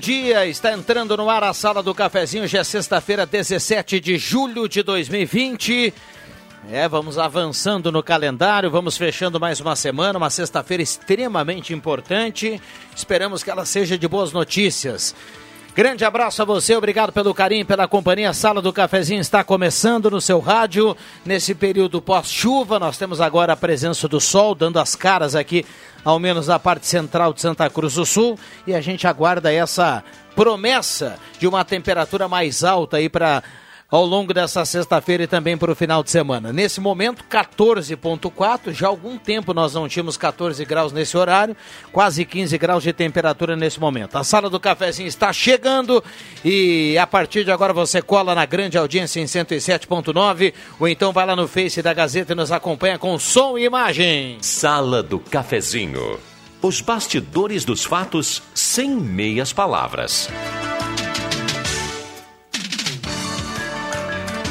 Dia. Está entrando no ar a sala do cafezinho. Já é sexta-feira, 17 de julho de 2020. É, vamos avançando no calendário, vamos fechando mais uma semana, uma sexta-feira extremamente importante. Esperamos que ela seja de boas notícias. Grande abraço a você, obrigado pelo carinho, pela companhia. A Sala do Cafezinho está começando no seu rádio. Nesse período pós-chuva, nós temos agora a presença do sol, dando as caras aqui ao menos na parte central de Santa Cruz do Sul, e a gente aguarda essa promessa de uma temperatura mais alta aí para ao longo dessa sexta-feira e também para o final de semana. Nesse momento, 14,4. Já há algum tempo nós não tínhamos 14 graus nesse horário, quase 15 graus de temperatura nesse momento. A sala do cafezinho está chegando e a partir de agora você cola na grande audiência em 107,9 ou então vai lá no Face da Gazeta e nos acompanha com som e imagem. Sala do Cafezinho. Os bastidores dos fatos sem meias palavras.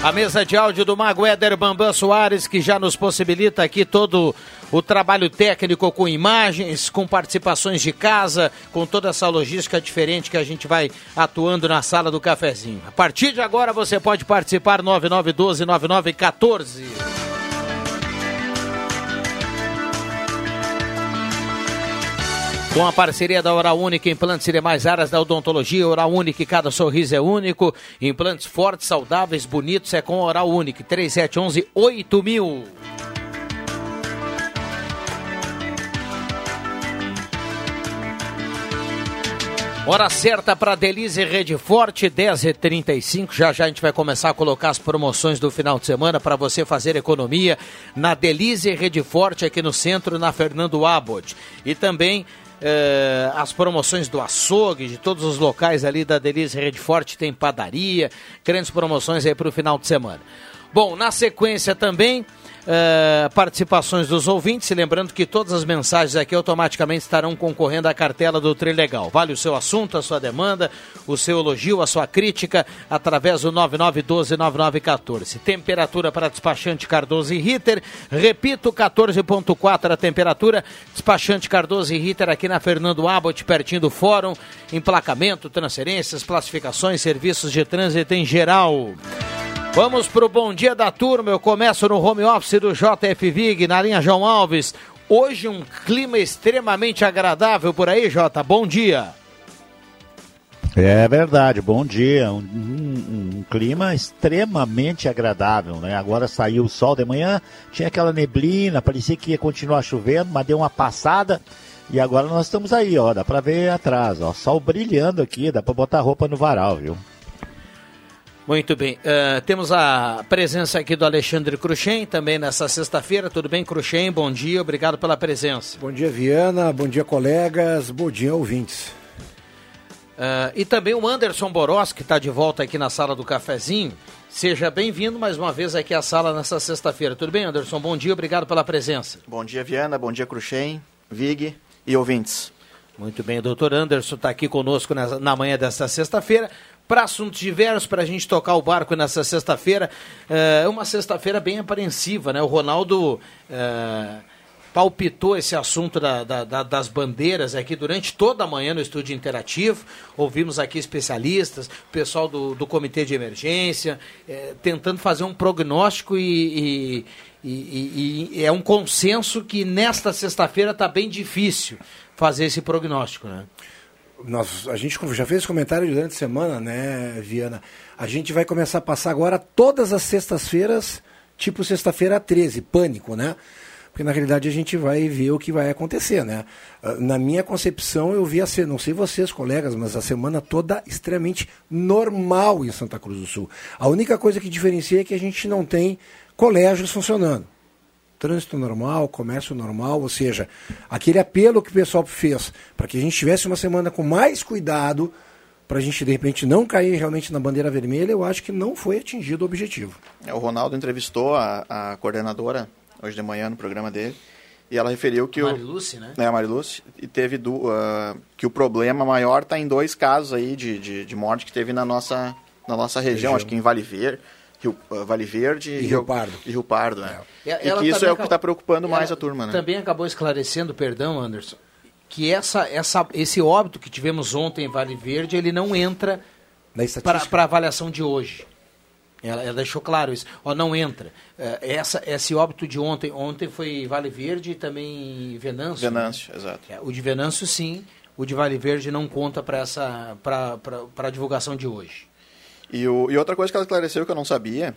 A mesa de áudio do Mago Éder Bambam Soares, que já nos possibilita aqui todo o trabalho técnico com imagens, com participações de casa, com toda essa logística diferente que a gente vai atuando na sala do cafezinho. A partir de agora você pode participar 9912-9914. Com a parceria da Oral Única, implantes e demais áreas da odontologia, Oral Única, cada sorriso é único. Implantes fortes, saudáveis, bonitos, é com Oral Única. 3711 8000. Hora certa para Delize Rede Forte, 10h35. Já já a gente vai começar a colocar as promoções do final de semana para você fazer economia na Delize Rede Forte, aqui no centro, na Fernando Abbott. E também eh, as promoções do açougue, de todos os locais ali da Delize Rede Forte, tem padaria, grandes promoções aí para o final de semana. Bom, na sequência também, uh, participações dos ouvintes. Lembrando que todas as mensagens aqui automaticamente estarão concorrendo à cartela do Trilegal. Vale o seu assunto, a sua demanda, o seu elogio, a sua crítica, através do 9912-9914. Temperatura para despachante Cardoso e Ritter. Repito, 14,4 a temperatura. Despachante Cardoso e Ritter aqui na Fernando Abbott, pertinho do Fórum. Emplacamento, transferências, classificações, serviços de trânsito em geral. Vamos para o bom dia da turma. Eu começo no home office do JF Vig, na linha João Alves. Hoje um clima extremamente agradável por aí, Jota. Bom dia. É verdade, bom dia. Um, um, um, clima extremamente agradável, né? Agora saiu o sol de manhã, tinha aquela neblina, parecia que ia continuar chovendo, mas deu uma passada. E agora nós estamos aí, ó, dá pra ver atrás, ó, sol brilhando aqui, dá pra botar roupa no varal, viu? Muito bem. Uh, temos a presença aqui do Alexandre Cruxem, também nessa sexta-feira. Tudo bem, Cruxem? Bom dia, obrigado pela presença. Bom dia, Viana. Bom dia, colegas. Bom dia, ouvintes. Uh, e também o Anderson Boros, que está de volta aqui na sala do cafezinho. Seja bem-vindo mais uma vez aqui à sala nessa sexta-feira. Tudo bem, Anderson? Bom dia, obrigado pela presença. Bom dia, Viana. Bom dia, Cruxem, Vig e ouvintes. Muito bem, o doutor Anderson está aqui conosco na, na manhã desta sexta-feira para assuntos diversos, para a gente tocar o barco nessa sexta-feira. É uma sexta-feira bem apreensiva, né? O Ronaldo. É, palpitou esse assunto da, da, da, das bandeiras aqui durante toda a manhã no estúdio interativo. Ouvimos aqui especialistas, o pessoal do, do comitê de emergência, é, tentando fazer um prognóstico e, e, e, e, é um consenso que nesta sexta-feira está bem difícil fazer esse prognóstico, né? Nós, a gente já fez comentário durante a semana, né, Viana? A gente vai começar a passar agora todas as sextas-feiras, tipo sexta-feira 13, pânico, né? porque na realidade a gente vai ver o que vai acontecer, né? Ah, na minha concepção, eu vi a ser, não sei vocês, colegas, mas a semana toda extremamente normal em Santa Cruz do Sul. A única coisa que diferencia é que a gente não tem colégios funcionando. Trânsito normal, comércio normal, ou seja, aquele apelo que o pessoal fez para que a gente tivesse uma semana com mais cuidado, para a gente de repente não cair realmente na bandeira vermelha, eu acho que não foi atingido o objetivo. É, o Ronaldo entrevistou a, a coordenadora hoje de manhã no programa dele. E ela referiu que Mariluce, o. né? É, a Mariluce. E teve do, uh, que o problema maior está em dois casos aí de, de, de, morte que teve na nossa, na nossa região, região. acho que em Vale Verde. Rio, uh, vale Verde e, Rio Pardo. E Rio Pardo, né? É. E, e que isso é o que está preocupando mais a turma, né? Também acabou esclarecendo, perdão, Anderson, que essa, essa, esse óbito que tivemos ontem em Vale Verde, ele não entra para a avaliação de hoje. Ela, ela, deixou claro isso. Ó, não entra. É, essa, esse óbito de ontem, ontem foi Vale Verde e também Venâncio. Né? Venâncio, né? exato. É, o de Venâncio, sim. O de Vale Verde não conta para essa para a divulgação de hoje. E, o, e outra coisa que ela esclareceu que eu não sabia,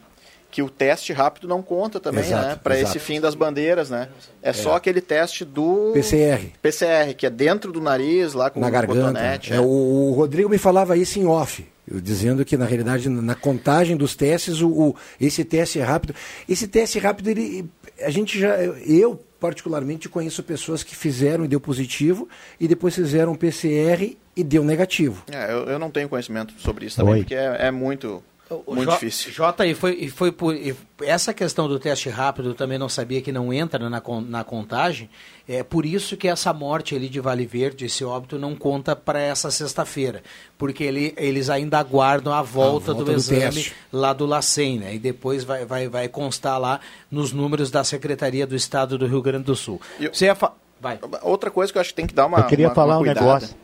que o teste rápido não conta também, exato, né? Para esse fim das bandeiras, né? É, é, só aquele teste do PCR. PCR, que é dentro do nariz, lá com Na o garganta. cotonete. É, é. O, o Rodrigo me falava isso em off dizendo que na realidade na contagem dos testes o, o, esse teste rápido esse teste rápido ele a gente já eu particularmente conheço pessoas que fizeram e deu positivo e depois fizeram PCR e deu negativo é, eu, eu não tenho conhecimento sobre isso também Oi. porque é, é muito o muito J, difícil. Jota, e foi, e foi por. E essa questão do teste rápido eu também não sabia que não entra na, na contagem. É por isso que essa morte ali de Vale Verde, esse óbito, não conta para essa sexta-feira. Porque ele, eles ainda aguardam a volta, a volta do, do, exame teste. lá do LACEN, né? E depois vai, vai, vai constar lá nos números da Secretaria do Estado do Rio Grande do Sul. Eu, Você ia vai. Outra coisa que eu acho que tem que dar uma. Eu queria uma, falar uma um negócio.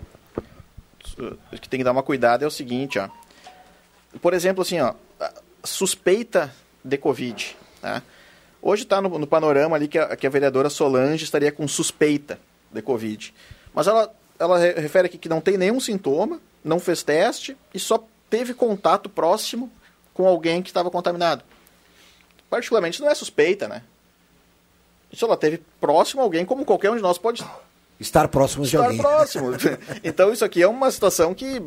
Que tem que dar uma cuidado é o seguinte, ó por exemplo, assim, ó, suspeita de Covid. Tá? Hoje está no, no, panorama ali que a, que a, vereadora Solange estaria com suspeita de Covid. Mas ela, ela refere aqui que não tem nenhum sintoma, não fez teste e só teve contato próximo com alguém que estava contaminado. Particularmente não é suspeita, né? Isso ela teve próximo a alguém, como qualquer um de nós pode estar próximo de alguém. Estar próximo. então isso aqui é uma situação que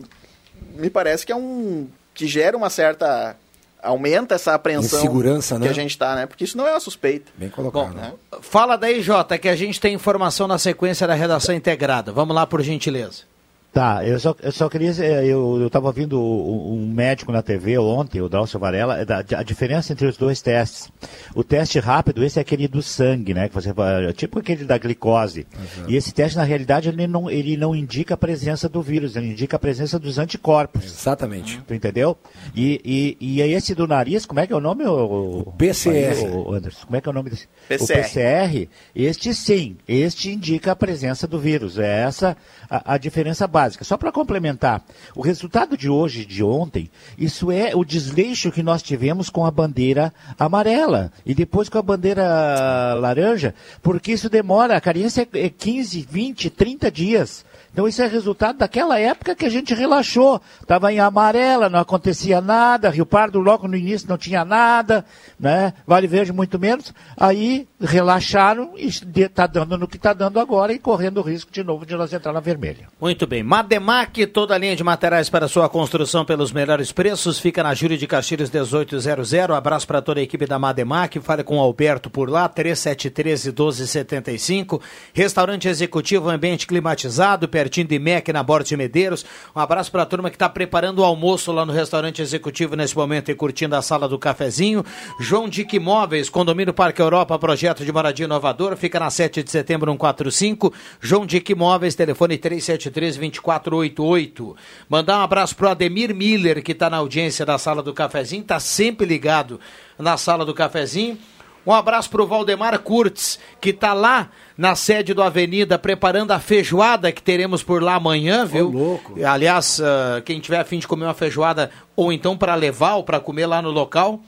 me parece que é um que gera uma certa aumenta essa apreensão Insegurança, que né? a gente está, né? Porque isso não é uma suspeita. Bem colocado. Bom, né? Fala daí, Jota, que a gente tem informação na sequência da redação integrada. Vamos lá, por gentileza. Tá, eu só, eu só queria. Eu estava ouvindo um médico na TV ontem, o Dalcio Varela, a diferença entre os dois testes. O teste rápido, esse é aquele do sangue, né? Que você, tipo aquele da glicose. Uhum. E esse teste, na realidade, ele não, ele não indica a presença do vírus, ele indica a presença dos anticorpos. Exatamente. Tu entendeu? E, e, e esse do nariz, como é que é o nome? O, o PCR. O Anderson, como é que é o nome desse? PCR. O PCR, este sim, este indica a presença do vírus. É essa a, a diferença básica básica. Só para complementar, o resultado de hoje, de ontem, isso é o desleixo que nós tivemos com a bandeira amarela e depois com a bandeira laranja, porque isso demora, a carência é 15, 20, 30 dias. Então isso é resultado daquela época que a gente relaxou. Estava em amarela, não acontecia nada, Rio Pardo logo no início não tinha nada, né? Vale Verde muito menos. Aí relaxaram e está dando no que está dando agora e correndo o risco de novo de nós entrar na vermelha. Muito bem. Mademac, toda a linha de materiais para sua construção pelos melhores preços, fica na Júlio de Castilhos 1800. Abraço para toda a equipe da Mademac. Fale com o Alberto por lá, 3713 1275. Restaurante executivo, ambiente climatizado, pertinho de MEC, na Borda de Medeiros. Um abraço para a turma que está preparando o almoço lá no restaurante executivo nesse momento e curtindo a sala do cafezinho. João Dick Imóveis, Condomínio Parque Europa, projeto projeto de moradia inovador, fica na 7 de setembro 145, João Dick Imóveis, telefone 373-2488. Mandar um abraço pro Ademir Miller, que está na audiência da Sala do Cafezinho, está sempre ligado na Sala do Cafezinho. Um abraço para o Valdemar Kurtz, que está lá na sede do Avenida preparando a feijoada que teremos por lá amanhã, viu? Ô, louco. Aliás, uh, quem tiver afim de comer uma feijoada ou então para levar ou para comer lá no local,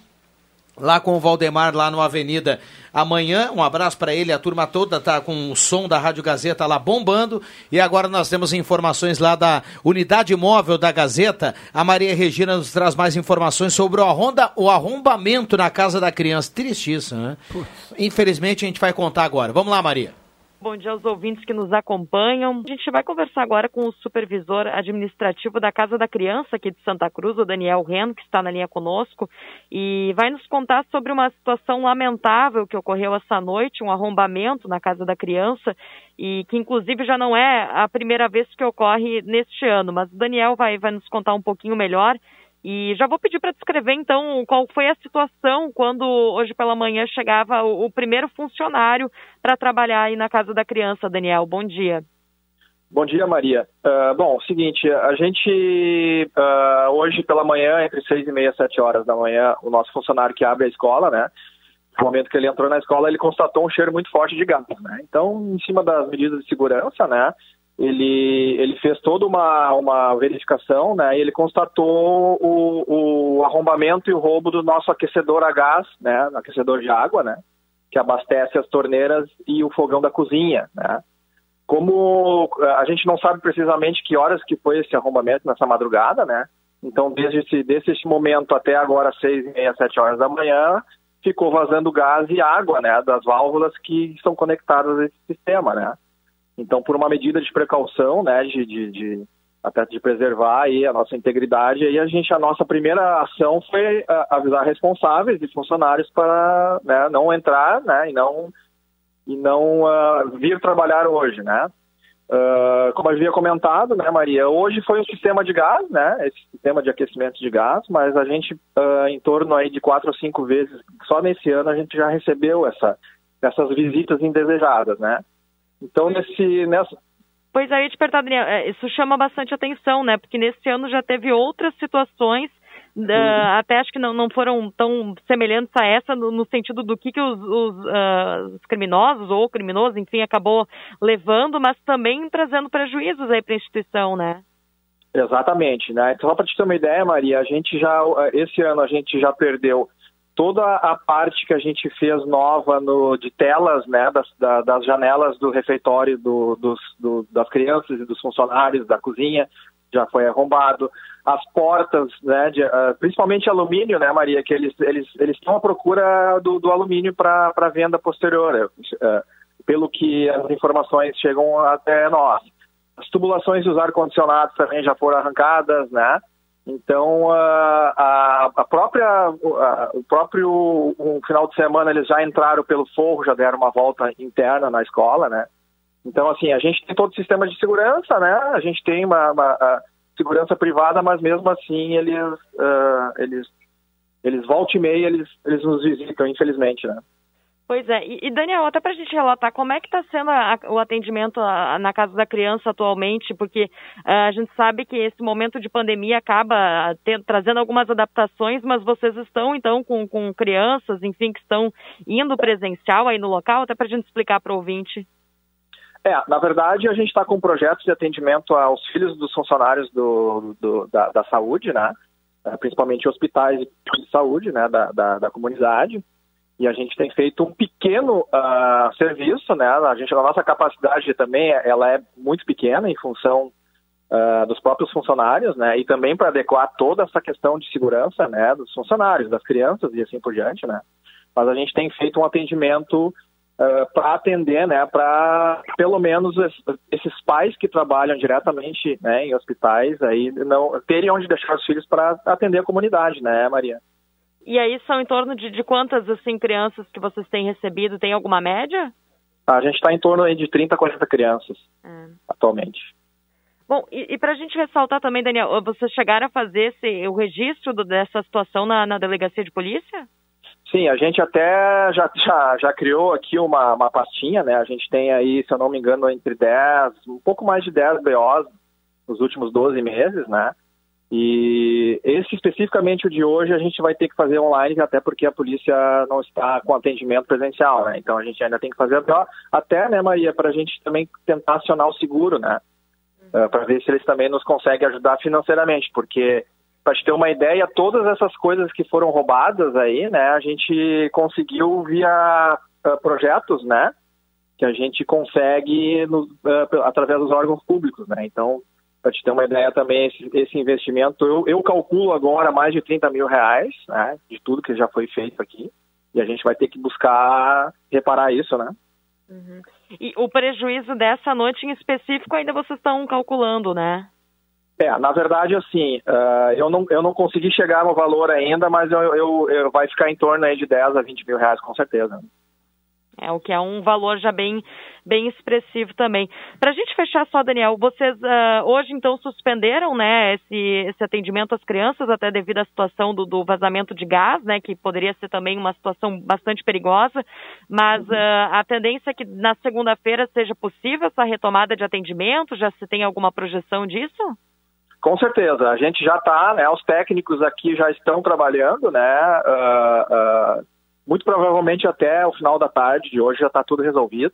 lá com o Valdemar, lá no Avenida. Amanhã, um abraço para ele, a turma toda tá com o som da Rádio Gazeta lá bombando. E agora nós temos informações lá da unidade móvel da Gazeta. A Maria Regina nos traz mais informações sobre o, arronda, o arrombamento na casa da criança. Triste isso, né? Infelizmente a gente vai contar agora. Vamos lá, Maria. Bom dia aos ouvintes que nos acompanham. A gente vai conversar agora com o supervisor administrativo da Casa da Criança aqui de Santa Cruz, o Daniel Reno, que está na linha conosco, e vai nos contar sobre uma situação lamentável que ocorreu essa noite, um arrombamento na Casa da Criança, e que inclusive já não é a primeira vez que ocorre neste ano, mas o Daniel vai, vai nos contar um pouquinho melhor. E já vou pedir para descrever então qual foi a situação quando hoje pela manhã chegava o, o primeiro funcionário para trabalhar aí na casa da criança, Daniel. Bom dia. Bom dia, Maria. Uh, bom, seguinte, a gente uh, hoje pela manhã, entre seis e meia, sete horas da manhã, o nosso funcionário que abre a escola, né? No momento que ele entrou na escola, ele constatou um cheiro muito forte de gás, né? Então, em cima das medidas de segurança, né? Ele, ele fez toda uma, uma verificação, né, e ele constatou o, o arrombamento e o roubo do nosso aquecedor a gás, né, aquecedor de água, né, que abastece as torneiras e o fogão da cozinha, né. Como a gente não sabe precisamente que horas que foi esse arrombamento nessa madrugada, né, então desde esse, esse momento até agora, seis e meia, sete horas da manhã, ficou vazando gás e água, né, das válvulas que estão conectadas a esse sistema, né. Então, por uma medida de precaução, né, de, de, de até de preservar aí a nossa integridade, aí a gente a nossa primeira ação foi uh, avisar responsáveis e funcionários para né, não entrar, né, e não e não uh, vir trabalhar hoje, né? Uh, como havia comentado, né, Maria, hoje foi um sistema de gás, né, esse sistema de aquecimento de gás, mas a gente, uh, em torno aí de quatro ou cinco vezes, só nesse ano a gente já recebeu essa, essas visitas indesejadas, né. Então, nesse, nessa, Pois aí, te perguntar, Daniel, é, isso chama bastante atenção, né? Porque nesse ano já teve outras situações, uh, até acho que não, não foram tão semelhantes a essa, no, no sentido do que, que os, os, uh, os, criminosos ou criminoso, enfim, acabou levando, mas também trazendo prejuízos aí para a instituição, né? Exatamente, né? Então, só para te ter uma ideia, Maria, a gente já, esse ano a gente já perdeu toda a parte que a gente fez nova no, de telas, né, das, da, das janelas do refeitório do, dos, do, das crianças e dos funcionários da cozinha já foi arrombado. As portas, né, de, uh, principalmente alumínio, né, Maria, que eles eles eles estão à procura do, do alumínio para venda posterior, uh, pelo que as informações chegam até nós. As tubulações dos ar-condicionados também já foram arrancadas, né? Então, a, a própria, a, o próprio um final de semana eles já entraram pelo forro, já deram uma volta interna na escola, né? Então, assim, a gente tem todo o sistema de segurança, né? A gente tem uma, uma segurança privada, mas mesmo assim eles, uh, eles, eles volta e meia, eles, eles nos visitam, infelizmente, né? Pois é, e, Daniel, até para a gente relatar como é que está sendo a, o atendimento a, a, na casa da criança atualmente, porque a gente sabe que esse momento de pandemia acaba trazendo algumas adaptações, mas vocês estão então com, com crianças, enfim, que estão indo presencial aí no local, até para a gente explicar para o ouvinte. É, na verdade a gente está com projetos de atendimento aos filhos dos funcionários do, do da, da, saúde, né? É, principalmente hospitais de saúde, né, da, da, da comunidade e a gente tem feito um pequeno uh, serviço, né? A gente, a nossa capacidade também, ela é muito pequena em função uh, dos próprios funcionários, né? E também para adequar toda essa questão de segurança, né? Dos funcionários, das crianças e assim por diante, né? Mas a gente tem feito um atendimento uh, ah, para atender, né? Para pelo menos esses pais que trabalham diretamente, né? Em hospitais, aí não terem onde deixar os filhos para atender a comunidade, né, Maria? E aí são em torno de, de quantas assim crianças que vocês têm recebido? Tem alguma média? A gente está em torno aí de 30 a 40 crianças é. atualmente. Bom, e, e para a gente ressaltar também, Daniel, vocês chegaram a fazer esse, o registro do, dessa situação na, na delegacia de polícia? Sim, a gente até já, já, já criou aqui uma, uma pastinha, né? A gente tem aí, se eu não me engano, entre 10, um pouco mais de 10 BOs nos últimos 12 meses, né? E esse especificamente o de hoje a gente vai ter que fazer online, até porque a polícia não está com atendimento presencial, né? Então a gente ainda tem que fazer até, né, Maria, para a gente também tentar acionar o seguro, né? Uh, para ver se eles também nos conseguem ajudar financeiramente, porque para te ter uma ideia, todas essas coisas que foram roubadas aí, né, a gente conseguiu via uh, projetos, né, que a gente consegue no, uh, através dos órgãos públicos, né. Então, para te ter uma ideia também, esse, esse investimento, eu, eu, calculo agora mais de 30 mil reais, né, de tudo que já foi feito aqui, e a gente vai ter que buscar reparar isso, né. Uhum. E o prejuízo dessa noite em específico ainda vocês estão calculando, né? É, na verdade, assim, uh, eu, não, eu não consegui chegar no valor ainda, mas eu, eu, eu, vai ficar em torno aí de 10 a 20 mil reais, com certeza. É, o que é um valor já bem, bem expressivo também. Para a gente fechar só, Daniel, vocês uh, hoje então suspenderam né, esse, esse atendimento às crianças, até devido à situação do, do, vazamento de gás, né, que poderia ser também uma situação bastante perigosa, mas uh, a tendência é que na segunda-feira seja possível essa retomada de atendimento? Já se tem alguma projeção disso? Com certeza, a gente já está, né, os técnicos aqui já estão trabalhando, né, uh, uh, muito provavelmente até o final da tarde de hoje já está tudo resolvido,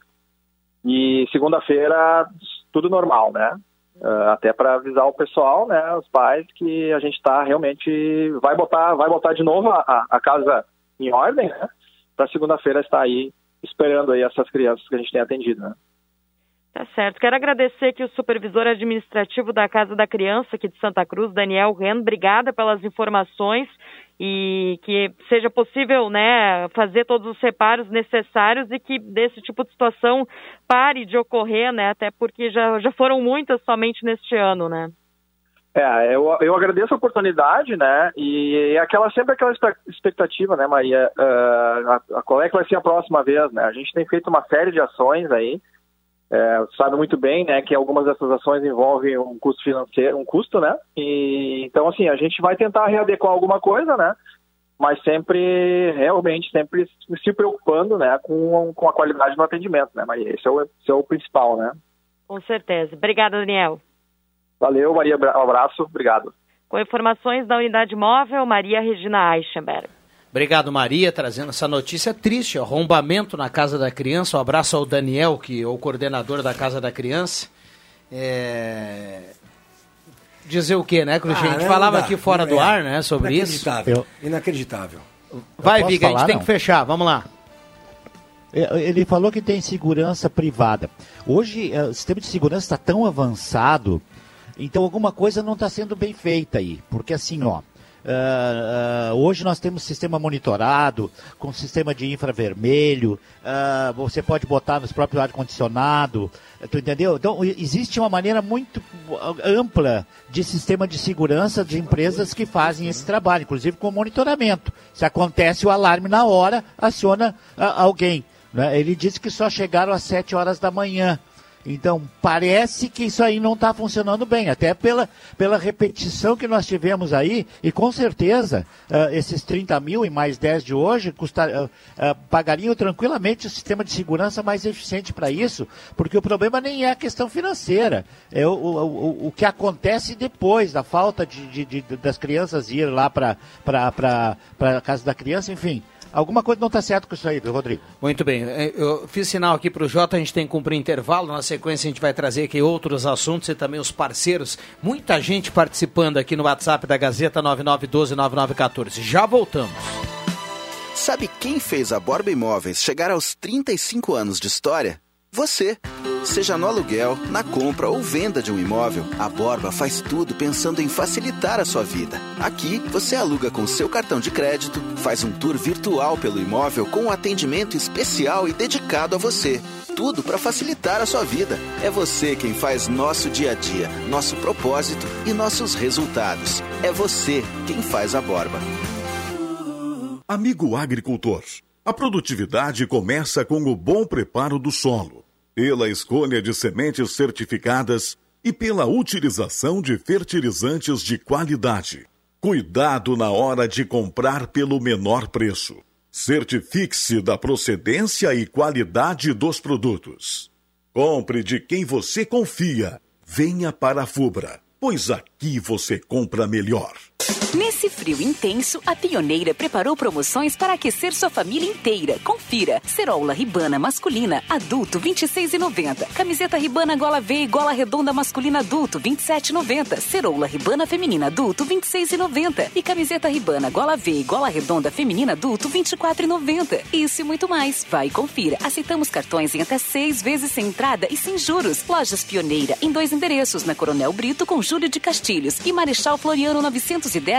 e segunda-feira tudo normal, né, uh, até para avisar o pessoal, né, os pais, que a gente está realmente, vai botar, vai botar de novo a, a casa em ordem, né, para segunda-feira estar aí esperando aí essas crianças que a gente tem atendido, né. Tá certo. Quero agradecer que o supervisor administrativo da Casa da Criança aqui de Santa Cruz, Daniel Reno, obrigada pelas informações e que seja possível, né, fazer todos os reparos necessários e que desse tipo de situação pare de ocorrer, né, até porque já, já foram muitas somente neste ano, né. É, eu, eu agradeço a oportunidade, né, e, aquela sempre aquela expectativa, né, Maria, uh, a, a, qual é que vai ser a próxima vez, né, a gente tem feito uma série de ações aí, é, sabe muito bem, né, que algumas dessas ações envolvem um custo financeiro, um custo, né? E então assim a gente vai tentar readequar alguma coisa, né? Mas sempre, realmente, sempre se preocupando, né, com, com a qualidade do atendimento, né? Mas esse é o, esse é o principal, né? Com certeza. Obrigada, Daniel. Valeu, Maria. Um abraço. Obrigado. Com informações da unidade móvel, Maria Regina Eichenberg. Obrigado, Maria, trazendo essa notícia triste, arrombamento na Casa da Criança. Um abraço ao Daniel, que é o coordenador da Casa da Criança. É... Dizer o quê, né, Cruz? Ah, a gente falava aqui fora do é, ar, né, sobre inacreditável, isso. Inacreditável. Vai, Viga, a gente tem que fechar, vamos lá. É, ele falou que tem segurança privada. Hoje, é, o sistema de segurança está tão avançado, então alguma coisa não está sendo bem feita aí. Porque assim, ó, Uh, uh, hoje nós temos sistema monitorado, com sistema de infravermelho, uh, você pode botar nos próprios ar-condicionado, tu entendeu? Então, existe uma maneira muito ampla de sistema de segurança de empresas que fazem esse trabalho, inclusive com monitoramento. Se acontece o alarme na hora, aciona alguém. Né? Ele disse que só chegaram às 7 horas da manhã. Então, parece que isso aí não está funcionando bem, até pela, pela repetição que nós tivemos aí, e com certeza uh, esses 30 mil e mais 10 de hoje custar, uh, uh, pagariam tranquilamente o sistema de segurança mais eficiente para isso, porque o problema nem é a questão financeira, é o, o, o, o que acontece depois da falta de, de, de das crianças ir lá para a casa da criança, enfim. Alguma coisa não está certo com isso aí, Rodrigo. Muito bem. É, eu fiz sinal aqui para o Jota, a gente tem que cumprir intervalo. Na sequência, a gente vai trazer aqui outros assuntos e também os parceiros. Muita gente participando aqui no WhatsApp da Gazeta 99129914. Já voltamos. Sabe quem fez a Borba Imóveis chegar aos 35 anos de história? Você. Seja no aluguel, na compra ou venda de um imóvel, a Borba faz tudo pensando em facilitar a sua vida. Aqui, você aluga com seu cartão de crédito, faz um tour virtual pelo imóvel com um atendimento especial e dedicado a você. Tudo para facilitar a sua vida. É você quem faz nosso dia a dia, nosso propósito e nossos resultados. É você quem faz a Borba. Amigo agricultor. A produtividade começa com o bom preparo do solo, pela escolha de sementes certificadas e pela utilização de fertilizantes de qualidade. Cuidado na hora de comprar pelo menor preço. Certifique-se da procedência e qualidade dos produtos. Compre de quem você confia. Venha para a Fubra, pois aqui você compra melhor. Nesse frio intenso, a Pioneira preparou promoções para aquecer sua família inteira. Confira: cerola ribana masculina adulto 26,90. Camiseta ribana gola V e gola redonda masculina adulto 27,90. Ceroula ribana feminina adulto 26,90 e camiseta ribana gola V e gola redonda feminina adulto 24,90. Isso e muito mais. Vai e confira. Aceitamos cartões em até seis vezes sem entrada e sem juros. Lojas Pioneira em dois endereços na Coronel Brito com Júlio de Castilhos e Marechal Floriano 910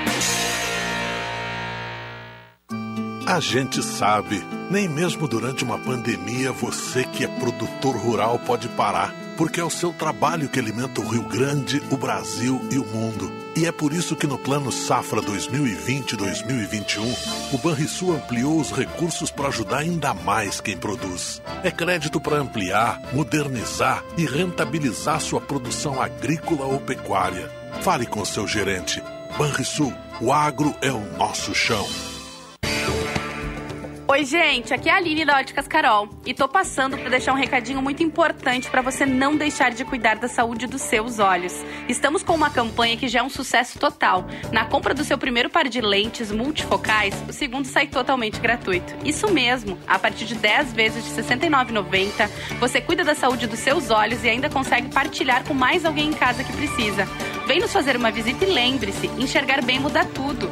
A gente sabe, nem mesmo durante uma pandemia você que é produtor rural pode parar, porque é o seu trabalho que alimenta o Rio Grande, o Brasil e o mundo. E é por isso que no Plano Safra 2020-2021, o Banrisul ampliou os recursos para ajudar ainda mais quem produz. É crédito para ampliar, modernizar e rentabilizar sua produção agrícola ou pecuária. Fale com seu gerente. Banrisul, o agro é o nosso chão. Oi, gente, aqui é a Aline da Óticas Carol e tô passando para deixar um recadinho muito importante para você não deixar de cuidar da saúde dos seus olhos. Estamos com uma campanha que já é um sucesso total. Na compra do seu primeiro par de lentes multifocais, o segundo sai totalmente gratuito. Isso mesmo, a partir de 10 vezes de R$ 69,90, você cuida da saúde dos seus olhos e ainda consegue partilhar com mais alguém em casa que precisa. Vem nos fazer uma visita e lembre-se, enxergar bem muda tudo.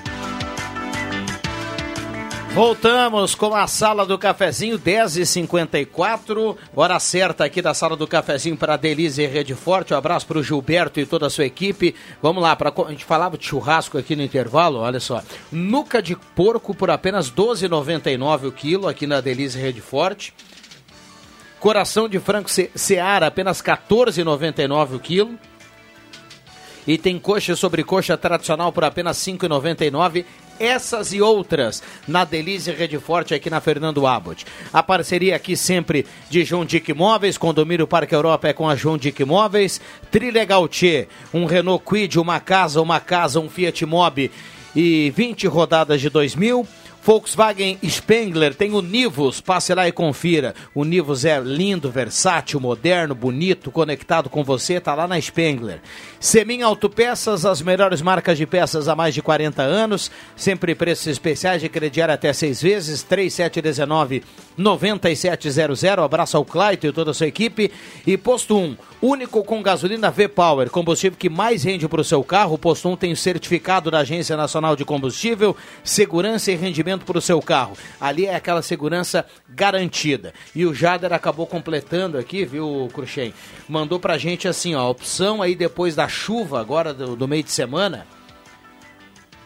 Voltamos com a sala do cafezinho, 10h54. Hora certa aqui da sala do cafezinho para a Denise Rede Forte. Um abraço para o Gilberto e toda a sua equipe. Vamos lá, pra, a gente falava de churrasco aqui no intervalo, olha só. Nuca de porco por apenas R$ 12,99 o quilo aqui na Denise Rede Forte. Coração de frango ce Seara, apenas R$ 14,99 o quilo. E tem coxa sobre coxa tradicional por apenas R$ 5,99 essas e outras na Delícia Rede Forte aqui na Fernando Abbott. A parceria aqui sempre de João Dick Móveis, Condomínio Parque Europa é com a João Dick Móveis, Trilegal T, um Renault Quid, uma casa, uma casa, um Fiat Mobi e 20 rodadas de 2000. Volkswagen Spengler tem o Nivus, passe lá e confira. O Nivus é lindo, versátil, moderno, bonito, conectado com você, tá lá na Spengler. Semin Autopeças, as melhores marcas de peças há mais de 40 anos, sempre preços especiais de crediário até seis vezes, 3719 9700. Abraço ao Claito e toda a sua equipe. E Posto 1, único com gasolina V-Power, combustível que mais rende para o seu carro. Posto 1 tem certificado da Agência Nacional de Combustível, segurança e rendimento para o seu carro. Ali é aquela segurança garantida. E o Jader acabou completando aqui, viu, Cruxem? Mandou pra gente assim, ó, opção aí depois da chuva agora do, do meio de semana.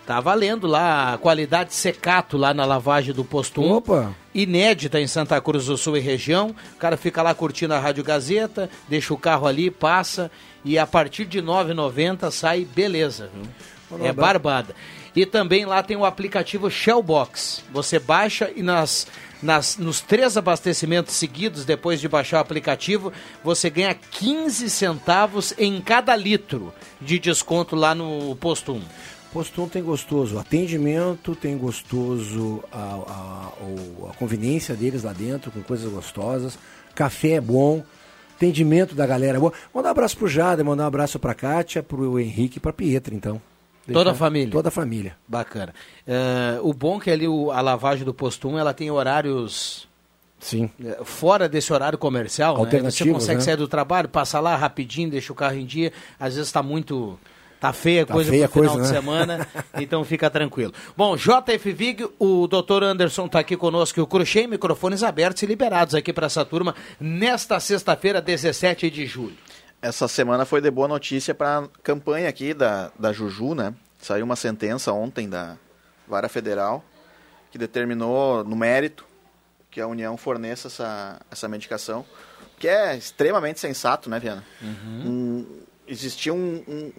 Tá valendo lá a qualidade secato lá na lavagem do posto 1. Opa! Inédita em Santa Cruz do Sul e região. O cara fica lá curtindo a Rádio Gazeta, deixa o carro ali, passa e a partir de R$ 9,90 sai beleza, viu? É barbada. E também lá tem o aplicativo Shellbox. Você baixa e nas, nas, nos três abastecimentos seguidos, depois de baixar o aplicativo, você ganha 15 centavos em cada litro de desconto lá no posto 1. Posto 1 tem gostoso atendimento, tem gostoso a, a, a, conveniência deles lá dentro, com coisas gostosas. Café é bom, atendimento da galera é bom. Mandar um abraço pro Jada, mandar um abraço pra Kátia, pro Henrique e pra Pietra, então. Deixar toda a família? Toda a família. Bacana. Uh, o bom é que ali o, a lavagem do posto 1, ela tem horários... Sim. Fora desse horário comercial, né? Você consegue né? sair do trabalho, passar lá rapidinho, deixa o carro em dia. Às vezes está muito Tá feia a Tá coisa feia pro final coisa, de né? semana, então fica tranquilo. Bom, JF Vig, o doutor Anderson tá aqui conosco o Cruxem, microfones abertos e liberados aqui para essa turma nesta sexta-feira, 17 de julho. Essa semana foi de boa notícia para a campanha aqui da, da Juju, né? Saiu uma sentença ontem da Vara Federal que determinou no mérito que a União forneça essa, essa medicação, que é extremamente sensato, né, Viana? Um- existia um, um-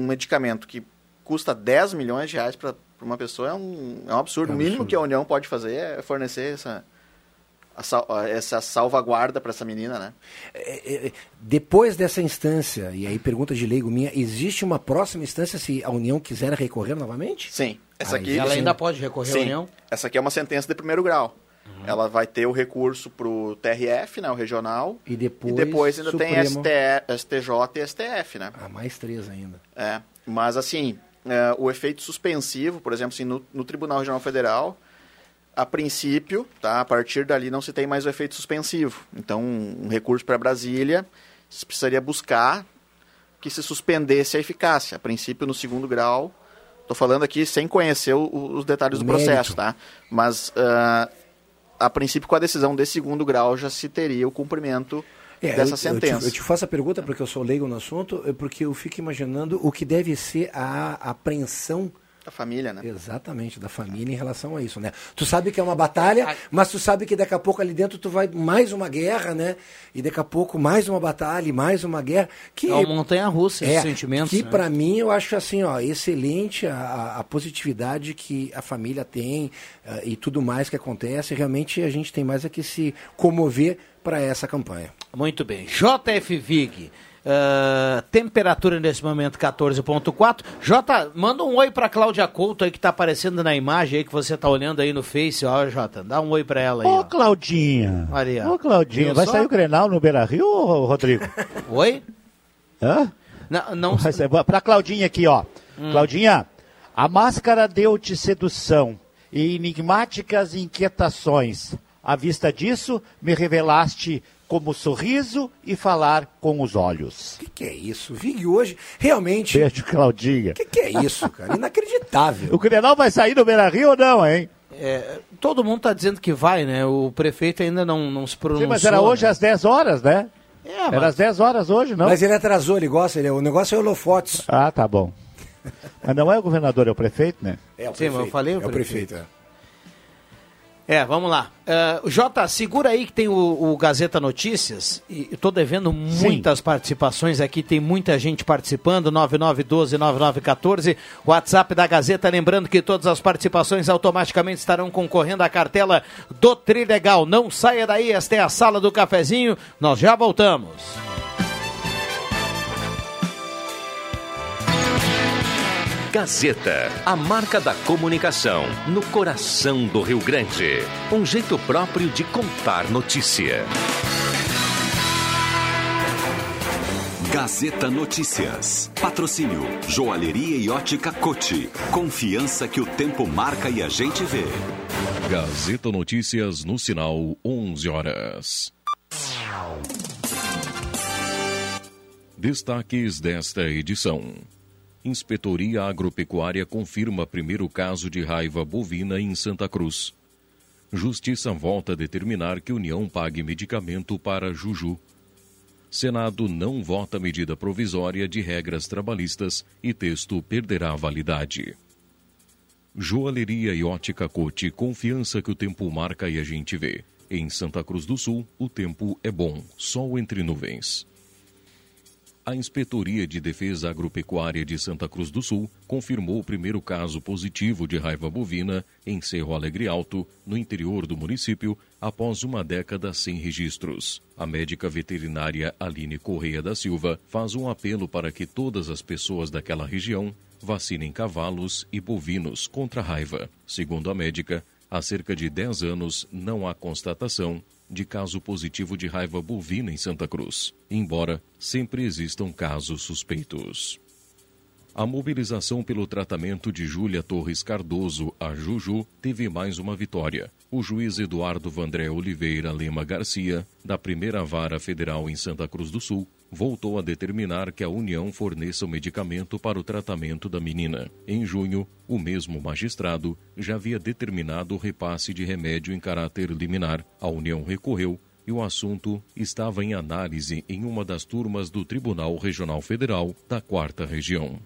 um- medicamento que custa 10 milhões de reais para uma pessoa, é um, é um absurdo. É o mínimo absurdo. que a União pode fazer é fornecer essa, essa salvaguarda para essa menina, né? É, é, Depois dessa instância, e aí pergunta de leigo minha, existe uma próxima instância se a União quiser recorrer novamente? Sim. Essa Aí aqui, Ela sim. ainda pode recorrer à Sim. União? Essa aqui é uma sentença de primeiro grau. Ela vai ter o recurso para o TRF, né, o regional, E depois, e depois ainda tem Supremo. ST, STJ e STF, né? Ah, mais três ainda. É, mas assim, é, o efeito suspensivo, por exemplo, assim, no, no Tribunal Regional Federal, a princípio, tá, a partir dali não se tem mais o efeito suspensivo. Então, um recurso para Brasília, se precisaria buscar que se suspendesse a eficácia. A princípio, no segundo grau, estou falando aqui sem conhecer o- os detalhes do processo, mérito. tá? Mas, ah, a princípio, com a decisão de segundo grau, já se teria o cumprimento É, dessa eu, sentença. Eu te, eu te faço a pergunta porque eu sou leigo no assunto, é porque eu fico imaginando o que deve ser a apreensão A família, né? Exatamente, da família em relação a isso, né? Tu sabe que é uma batalha, mas tu sabe que daqui a pouco ali dentro tu vai mais uma guerra, né? E daqui a pouco mais uma batalha, e mais uma guerra. Que É uma montanha-russa, esses é, sentimentos. Que né? pra mim eu acho assim, ó, excelente a- a, a positividade que a família tem eh, e tudo mais que acontece. Realmente a gente tem mais é que se comover para essa campanha. Muito bem. JF Vig. Ah, temperatura nesse momento 14.4. Jota, manda um oi pra Cláudia Couto aí que tá aparecendo na imagem aí que você tá olhando aí no Face, ó, Jota. Dá um oi pra ela aí. Ô, ó. Claudinha. Maria. Ô, Claudinha. Viu Vai só? sair o Grenal no Beira-Rio, Rodrigo? Oi? Hã? Não, não. Pra Claudinha aqui, ó. Hum. Claudinha, a máscara deu-te sedução e enigmáticas inquietações. À vista disso, me revelaste como sorriso e falar com os olhos. O que, que é isso? Vig hoje, realmente. Beijo, Claudinha. O que, que é isso, cara? Inacreditável. O Grenal vai sair no Beira-Rio ou não, hein? É, todo mundo tá dizendo que vai, né? O prefeito ainda não, não se pronunciou. Sim, mas era hoje né? às 10 horas, né? É, mas- Era às 10 horas hoje, não? Mas ele atrasou, ele gosta, ele, o negócio é holofotes. Ah, tá bom. Mas não é o governador, é o prefeito, né? É o Sim, mas eu falei o é o prefeito. prefeito. é. É, vamos lá. Uh, Jota, segura aí que tem o, o Gazeta Notícias. E tô devendo muitas participações aqui, tem muita gente participando. 9912-9914, WhatsApp da Gazeta. Lembrando que todas as participações automaticamente estarão concorrendo à cartela do Trilegal. Não saia daí, esta é a sala do cafezinho. Nós já voltamos. Gazeta, a marca da comunicação no coração do Rio Grande. Um jeito próprio de contar notícia. Gazeta Notícias. Patrocínio Joalheria e Ótica Cote. Confiança que o tempo marca e a gente vê. Gazeta Notícias no sinal 11 horas. Destaques desta edição. Inspetoria Agropecuária confirma primeiro caso de raiva bovina em Santa Cruz. Justiça volta a determinar que União pague medicamento para Juju. Senado não vota medida provisória de regras trabalhistas e texto perderá validade. Joalheria e ótica Cote, confiança que o tempo marca e a gente vê. Em Santa Cruz do Sul, o tempo é bom, sol entre nuvens. A Inspetoria de Defesa Agropecuária de Santa Cruz do Sul confirmou o primeiro caso positivo de raiva bovina em Cerro Alegre Alto, no interior do município, após uma década sem registros. A médica veterinária Aline Correia da Silva faz um apelo para que todas as pessoas daquela região vacinem cavalos e bovinos contra a raiva. Segundo a médica, há cerca de 10 anos não há constatação de caso positivo de raiva bovina em Santa Cruz, embora sempre existam casos suspeitos. A mobilização pelo tratamento de Júlia Torres Cardoso, a Juju, teve mais uma vitória. O juiz Eduardo Vandré Oliveira Lema Garcia, da primeira vara federal em Santa Cruz do Sul, voltou a determinar que a União forneça o medicamento para o tratamento da menina. Em junho, o mesmo magistrado já havia determinado o repasse de remédio em caráter liminar. A União recorreu e o assunto estava em análise em uma das turmas do Tribunal Regional Federal da Quarta Região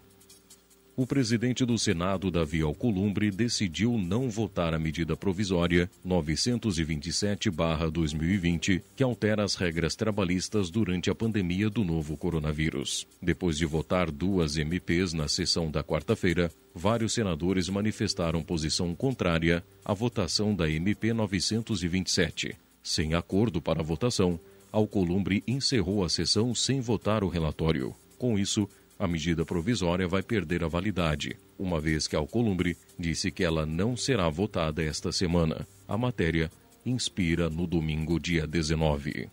o presidente do Senado, Davi Alcolumbre, decidiu não votar a medida provisória 927-2020, que altera as regras trabalhistas durante a pandemia do novo coronavírus. Depois de votar duas MPs na sessão da quarta-feira, vários senadores manifestaram posição contrária à votação da MP 927. Sem acordo para a votação, Alcolumbre encerrou a sessão sem votar o relatório. Com isso, a medida provisória vai perder a validade, uma vez que Alcolumbre disse que ela não será votada esta semana. A matéria inspira no domingo, dia 19.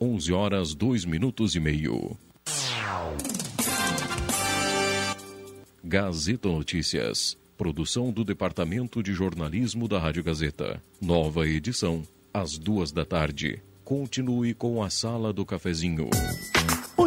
11 horas 2 minutos e meio. Gazeta Notícias. Produção do Departamento de Jornalismo da Rádio Gazeta. Nova edição, às duas da tarde. Continue com a Sala do Cafezinho.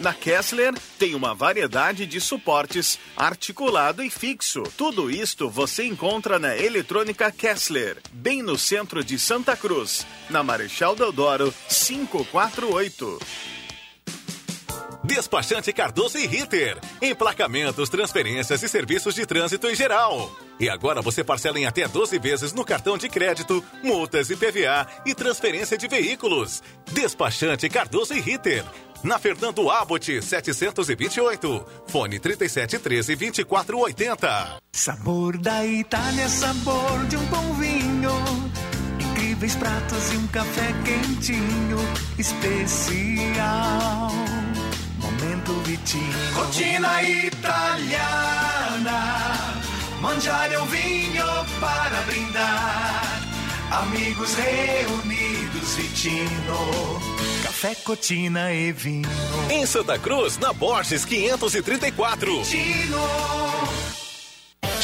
Na Kessler tem uma variedade de suportes articulado e fixo. Tudo isto você encontra na Eletrônica Kessler, bem no centro de Santa Cruz, na Marechal Deodoro 548. Despachante Cardoso e Ritter. Emplacamentos, transferências e serviços de trânsito em geral. E agora você parcela em até 12 vezes no cartão de crédito, multas e PVA e transferência de veículos. Despachante Cardoso e Ritter na Fernando Abbott 728. Fone 3713 2480. Sabor da Itália, sabor de um bom vinho. Incríveis pratos e um café quentinho especial. Momento Vitinho. Rotina italiana. Mangiare um vinho para brindar. Amigos reunidos, Vitino. Café, cotina e vinho. Em Santa Cruz, na Borges 534. Vitino.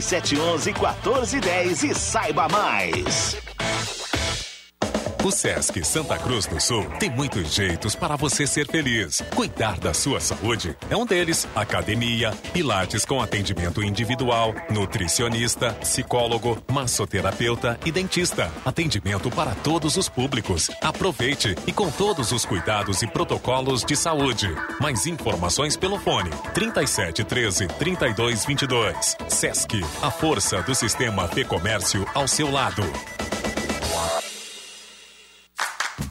3711 1410 e saiba mais. O Sesc Santa Cruz do Sul tem muitos jeitos para você ser feliz. Cuidar da sua saúde é um deles. Academia, pilates com atendimento individual, nutricionista, psicólogo, massoterapeuta e dentista. Atendimento para todos os públicos. Aproveite e com todos os cuidados e protocolos de saúde. Mais informações pelo fone 37 13 32 22. Sesc, a força do sistema Fê Comércio ao seu lado.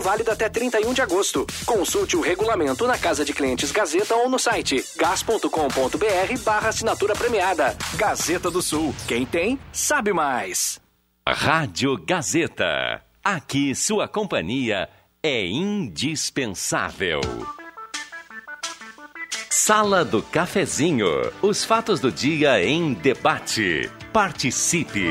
válida até 31 de agosto. Consulte o regulamento na Casa de Clientes Gazeta ou no site gas.com.br barra assinatura premiada. Gazeta do Sul. Quem tem, sabe mais. Rádio Gazeta. Aqui sua companhia é indispensável. Sala do Cafezinho. Os fatos do dia em debate. Participe.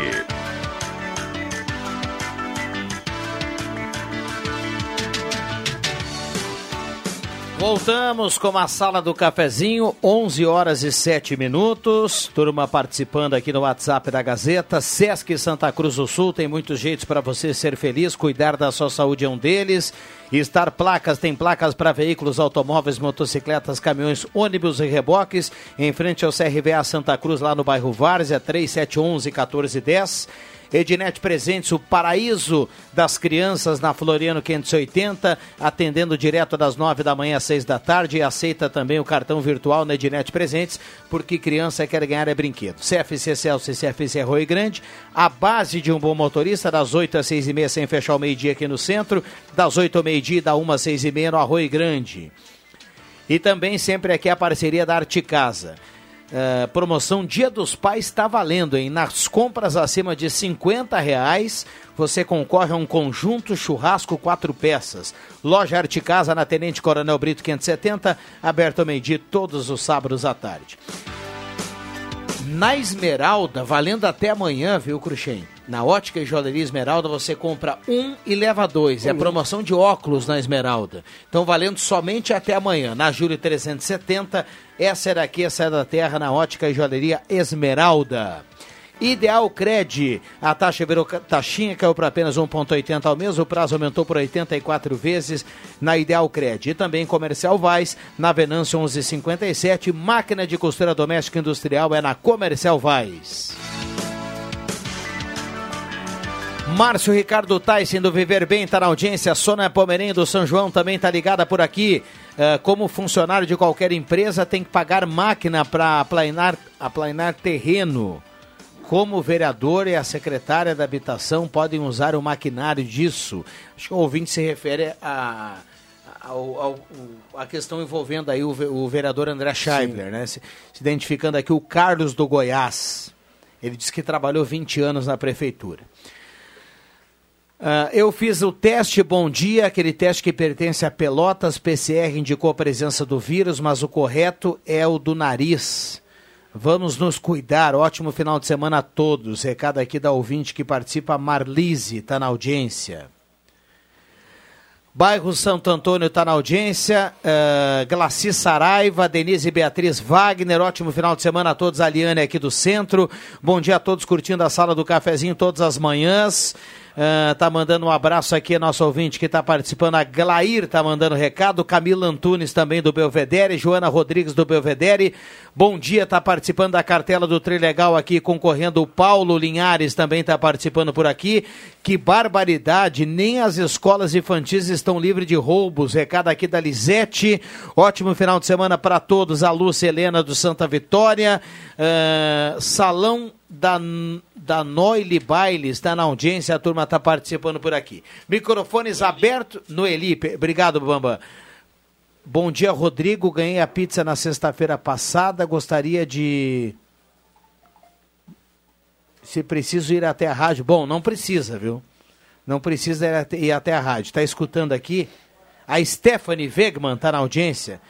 Voltamos com a sala do cafezinho, 11 horas e 7 minutos. Turma participando aqui no WhatsApp da Gazeta. Sesc Santa Cruz do Sul tem muitos jeitos para você ser feliz, cuidar da sua saúde é um deles. Estar Placas tem placas para veículos, automóveis, motocicletas, caminhões, ônibus e reboques. Em frente ao CRVA Santa Cruz, lá no bairro Várzea, 3711 1410. Ednet Presentes, o paraíso das crianças na Floriano 580, atendendo direto das 9 da manhã às 6 da tarde e aceita também o cartão virtual na Ednet Presentes, porque criança quer ganhar é brinquedo. CFC Celso e CFC Rui Grande, a base de um bom motorista, das 8 às 6 e meia, sem fechar o meio-dia aqui no centro, das 8 ao meio-dia, da 1 às 6 e meia no Arroio Grande. E também sempre aqui a parceria da Arte Casa. Uh, promoção Dia dos Pais está valendo, hein? Nas compras acima de 50 reais, você concorre a um conjunto churrasco quatro peças. Loja Arte Casa na Tenente Coronel Brito 570, aberto ao meio-dia todos os sábados à tarde. Na Esmeralda, valendo até amanhã, viu, Cruxem? Na Ótica e Joalheria Esmeralda você compra um e leva dois. É promoção de óculos na Esmeralda. Então valendo somente até amanhã. Na Júlia 370, essa era aqui, essa é da terra, na Ótica e Joalheria Esmeralda. Ideal Cred, a taxa virou taxinha, caiu para apenas 1,80 ao mês, o prazo aumentou por 84 vezes na Ideal Cred. E também Comercial Vaz, na Venâncio 1157, máquina de costura doméstica industrial é na Comercial Vaz. Márcio Ricardo Tyson do Viver Bem está na audiência. Sônia Pomerém do São João também está ligada por aqui. Uh, como funcionário de qualquer empresa, tem que pagar máquina para aplanar, aplanar terreno. Como vereador e a secretária da habitação podem usar o maquinário disso? Acho que o ouvinte se refere a, ao, a questão envolvendo aí o, o vereador André Scheibler, né? Se, se identificando aqui o Carlos do Goiás. Ele disse que trabalhou 20 anos na prefeitura. Uh, eu fiz o teste Bom Dia, aquele teste que pertence a Pelotas. PCR indicou a presença do vírus, mas o correto é o do nariz. Vamos nos cuidar. Ótimo final de semana a todos. Recado aqui da ouvinte que participa, Marlise, está na audiência. Bairro Santo Antônio está na audiência. Uh, Glaci Saraiva, Denise Beatriz Wagner. Ótimo final de semana a todos. A Liane aqui do centro. Bom dia a todos curtindo a sala do cafezinho todas as manhãs. Uh, tá mandando um abraço aqui, nosso ouvinte que está participando. A Glair tá mandando recado. Camila Antunes também do Belvedere. Joana Rodrigues do Belvedere. Bom dia, tá participando da cartela do Trilegal aqui, concorrendo. O Paulo Linhares também está participando por aqui. Que barbaridade, nem as escolas infantis estão livres de roubos. Recado aqui da Lisete. Ótimo final de semana para todos. A Lúcia Helena do Santa Vitória. Uh, salão da, da Noile Baile está na audiência, a turma está participando por aqui. Microfones abertos no Elipe. Obrigado, Bamba. Bom dia, Rodrigo. Ganhei a pizza na sexta-feira passada. Gostaria de. Se preciso ir até a rádio. Bom, não precisa, viu? Não precisa ir até, ir até a rádio. Está escutando aqui? A Stephanie Wegman está na audiência.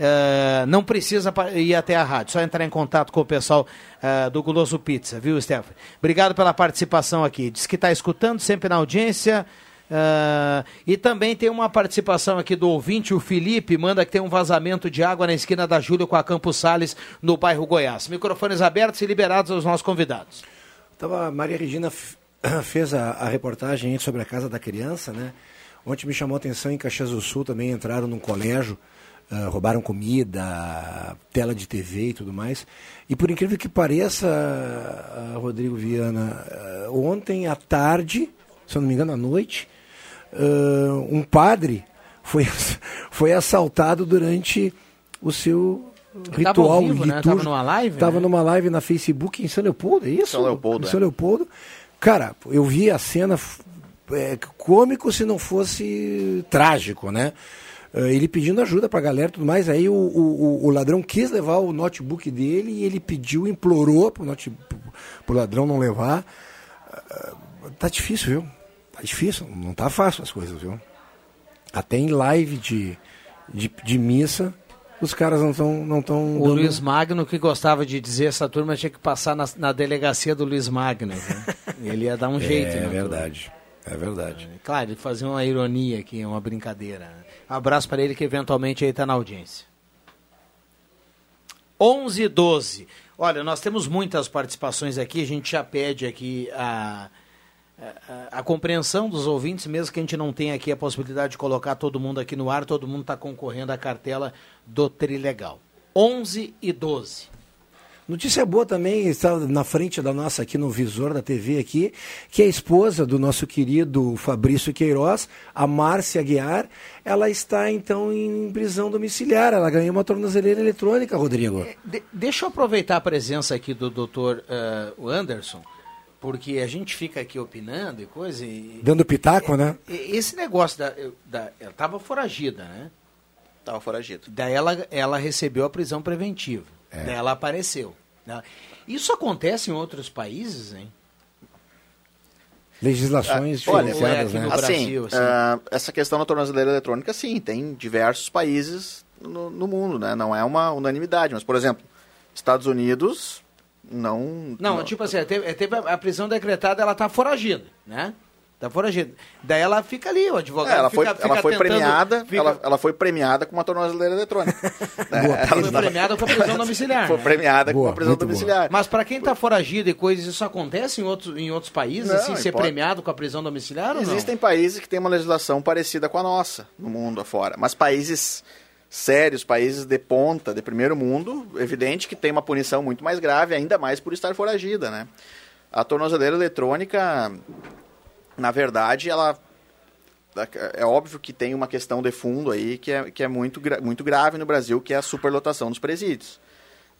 Uh, não precisa ir até a rádio, só entrar em contato com o pessoal uh, do Guloso Pizza, viu, Stephanie? Obrigado pela participação aqui. Diz que está escutando, sempre na audiência. Uh, e também tem uma participação aqui do ouvinte, o Felipe, manda que tem um vazamento de água na esquina da Júlia com a Campos Sales, no bairro Goiás. Microfones abertos e liberados aos nossos convidados. Então, a Maria Regina fez a, a reportagem sobre a Casa da Criança, né? Ontem me chamou a atenção em Caxias do Sul também entraram num colégio, uh, roubaram comida, tela de TV e tudo mais. E por incrível que pareça, uh, Rodrigo Viana, uh, ontem à tarde, se eu não me engano, à noite, um padre foi, foi assaltado durante o seu ritual vivo, né? Tava numa live? Tava né? numa live na Facebook em São Leopoldo, é isso? São Leopoldo. Em São é. Leopoldo. Cara, eu vi a cena é, cômico se não fosse trágico, né? Uh, ele pedindo ajuda pra galera e tudo mais. Aí o, o, o, ladrão quis levar o notebook dele e ele pediu, implorou pro, pro ladrão não levar. Uh, tá difícil, viu? Tá difícil, não tá fácil as coisas, viu? Até em live de, de, de missa, os caras não estão. Não tão o dando... Luiz Magno, que gostava de dizer essa turma tinha que passar na, na delegacia do Luiz Magno. Né? ele ia dar um jeito. É né, verdade. É verdade. Claro, ele fazia uma ironia aqui, uma brincadeira. Abraço para ele que eventualmente aí está na audiência. 11 e 12. Olha, nós temos muitas participações aqui, a gente já pede aqui a, a, a, compreensão dos ouvintes, mesmo que a gente não tenha aqui a possibilidade de colocar todo mundo aqui no ar, todo mundo está concorrendo à cartela do Trilegal. 11 e 12. Notícia boa também está na frente da nossa aqui no visor da TV aqui, que é a esposa do nosso querido Fabrício Queiroz, a Márcia Guiar, ela está então em prisão domiciliar. Ela ganhou uma tornozeleira eletrônica, Rodrigo. De, deixa eu aproveitar a presença aqui do doutor uh, Anderson, porque a gente fica aqui opinando e coisa. E, Dando pitaco, né? Esse negócio da, da ela estava foragida, né? Estava foragida. Daí ela, ela recebeu a prisão preventiva. É. Daí ela apareceu. Né? Isso acontece em outros países, hein? Legislações ah, olha, diferenciadas, é né? assim, Brasil, assim. Uh, essa questão da tornozeleira eletrônica, sim, tem diversos países no, no, mundo, né? Não é uma unanimidade, mas, por exemplo, Estados Unidos não... Não, não tipo assim, teve, teve a prisão decretada, ela está foragida, né? Tá foragida. Daí ela fica ali, o advogado. É, ela fica, foi, fica ela foi tentando, premiada. fica... Ela, ela foi premiada com uma tornozeleira eletrônica. é, boa, ela foi premiada com a prisão domiciliar. Foi né? premiada boa, com a prisão domiciliar. Boa. Mas para quem está foragido e coisas, isso acontece em outros, em outros países, não, assim, ser pode... premiado com a prisão domiciliar Existem países que têm uma legislação parecida com a nossa, no mundo afora. Mas países sérios, países de ponta, de primeiro mundo, evidente que tem uma punição muito mais grave, ainda mais por estar foragida, né? A tornozeleira eletrônica na verdade, ela é óbvio que tem uma questão de fundo aí que é, que é muito, muito grave no Brasil, que é a superlotação dos presídios.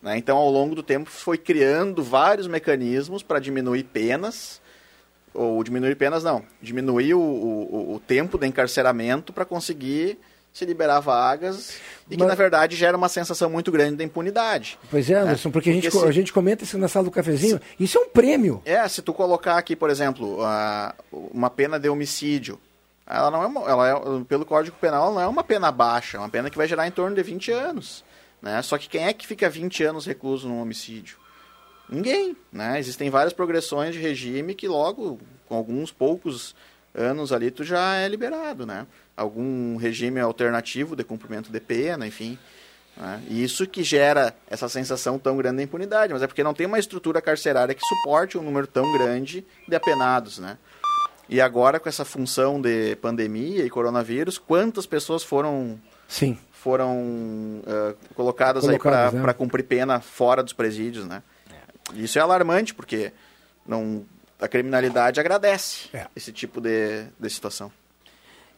Né? Então, ao longo do tempo, foi criando vários mecanismos para diminuir penas, ou diminuir penas não, diminuir o, o, o tempo de encarceramento para conseguir se liberar vagas e que, Mas... na verdade, gera uma sensação muito grande da impunidade. Pois é, Anderson, né? porque, a, gente, se... a gente comenta isso na sala do cafezinho, se... isso é um prêmio. É, se tu colocar aqui, por exemplo, uma pena de homicídio, ela não é, uma, ela é, pelo Código Penal, ela não é uma pena baixa, é uma pena que vai gerar em torno de 20 anos. Né? Só que quem é que fica 20 anos recluso num homicídio? Ninguém. Né? Existem várias progressões de regime que logo, com alguns poucos anos ali, tu já é liberado, né? Algum regime alternativo de cumprimento de pena, enfim. Né? E isso que gera essa sensação tão grande de impunidade, mas é porque não tem uma estrutura carcerária que suporte um número tão grande de apenados, né? E agora com essa função de pandemia e coronavírus, quantas pessoas foram Sim. foram uh, colocadas, colocadas aí para né? cumprir pena fora dos presídios, né? É. Isso é alarmante porque não a criminalidade agradece é. esse tipo de, de situação.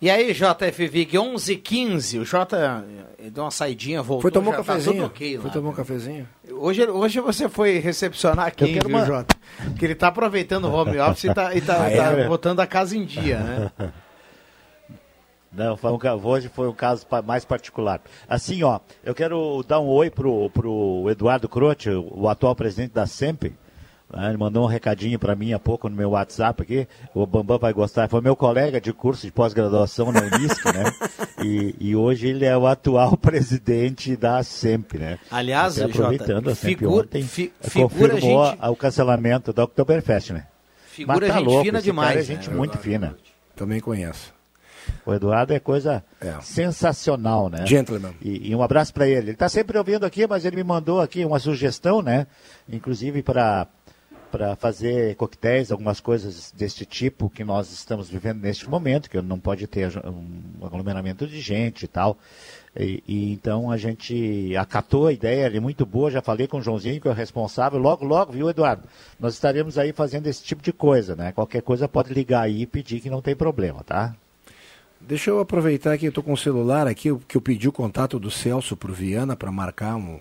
E aí, JFVIG, 11 15 o J deu uma saidinha, voltou. Foi tomar um tá cafezinho. Tá okay foi tomar um cafezinho. Hoje, hoje você foi recepcionar quem, viu, uma... Jota? Que ele tá aproveitando o home office e tá, e tá, ah, é, tá botando a casa em dia, né? Não, foi um, hoje foi um caso mais particular. Assim, ó, eu quero dar um oi pro, pro Eduardo Croce, o atual presidente da SEMP, Ah, Ele mandou um recadinho para mim há pouco no meu WhatsApp aqui. O Bambam vai gostar. Foi meu colega de curso de pós-graduação na Unisc, né? E, e hoje ele é o atual presidente da SEMP, né? Aliás, Até aproveitando, Jota, a SEMP figu- ontem fi- confirmou figura gente- o cancelamento da Oktoberfest, né? Figura Mas tá gente louco, fina esse demais, cara é né? gente muito fina. Também conheço. O Eduardo é coisa sensacional, né? Gentleman. E, e um abraço para ele. Ele está sempre ouvindo aqui, mas ele me mandou aqui uma sugestão, né? Inclusive para para fazer coquetéis, algumas coisas deste tipo que nós estamos vivendo neste momento, que não pode ter um aglomeramento de gente e tal. E, e então a gente acatou a ideia, ele é muito boa, já falei com o Joãozinho, que é o responsável, logo, logo, viu, Eduardo? Nós estaremos aí fazendo esse tipo de coisa, né? Qualquer coisa pode ligar aí e pedir que não tem problema, tá? Deixa eu aproveitar que eu estou com o celular aqui, que eu pedi o contato do Celso para o Viana para marcar um-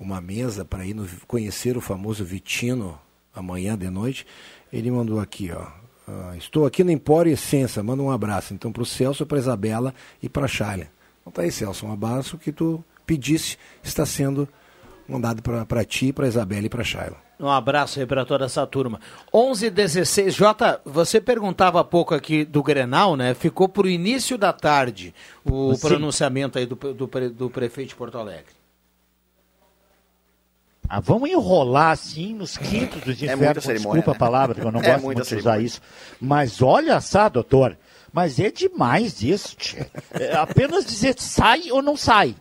uma mesa para ir no- conhecer o famoso Vitino amanhã de noite. Ele mandou aqui, ó. ah, estou aqui no Empório Essência, manda um abraço. Então para o Celso, para Isabela e para a Charlie. Então tá aí, Celso, um abraço que tu pedisse, está sendo mandado para ti, para Isabela e para Charlie. Um abraço aí para toda essa turma. 11 16 Jota, você perguntava há pouco aqui do Grenal, né? Ficou para o início da tarde o Sim. pronunciamento aí do, do, do prefeito de Porto Alegre. Ah, vamos enrolar assim nos quintos dos É infernos. muita cerimônia, Desculpa né? a palavra, que eu não É gosto muito de usar isso. Mas olha só, doutor. Mas é demais isso. É apenas dizer sai ou não sai.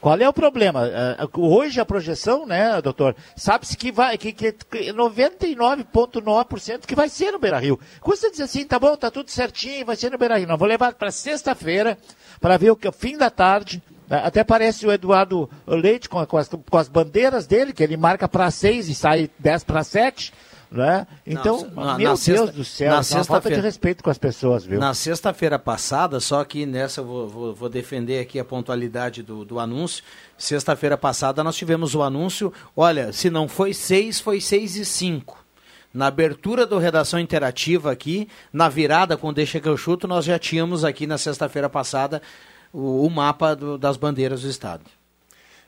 Qual é o problema? É, Hoje a projeção, né, doutor? Sabe-se que vai que, que que 99,9% que vai ser no Beira Rio. Custa dizer assim, tá bom, tá tudo certinho, vai ser no Beira Rio. Não, vou levar para sexta-feira para ver o que é o fim da tarde. É, Até parece o Eduardo Leite com, com as, com as bandeiras dele, que ele marca para seis e sai 10 para sete. Né? Então, Não, na- meu na Deus sexta- do céu, na isso é uma falta de respeito com as pessoas, viu? Na sexta-feira passada, só que nessa eu vou, vou- vou defender aqui a pontualidade do, do anúncio. Sexta-feira passada nós tivemos o anúncio, olha, se não foi seis, foi seis e cinco. Na abertura do Redação Interativa aqui, na virada com Deixa que eu chuto, nós já tínhamos aqui na sexta-feira passada o, o mapa do- das bandeiras do Estado.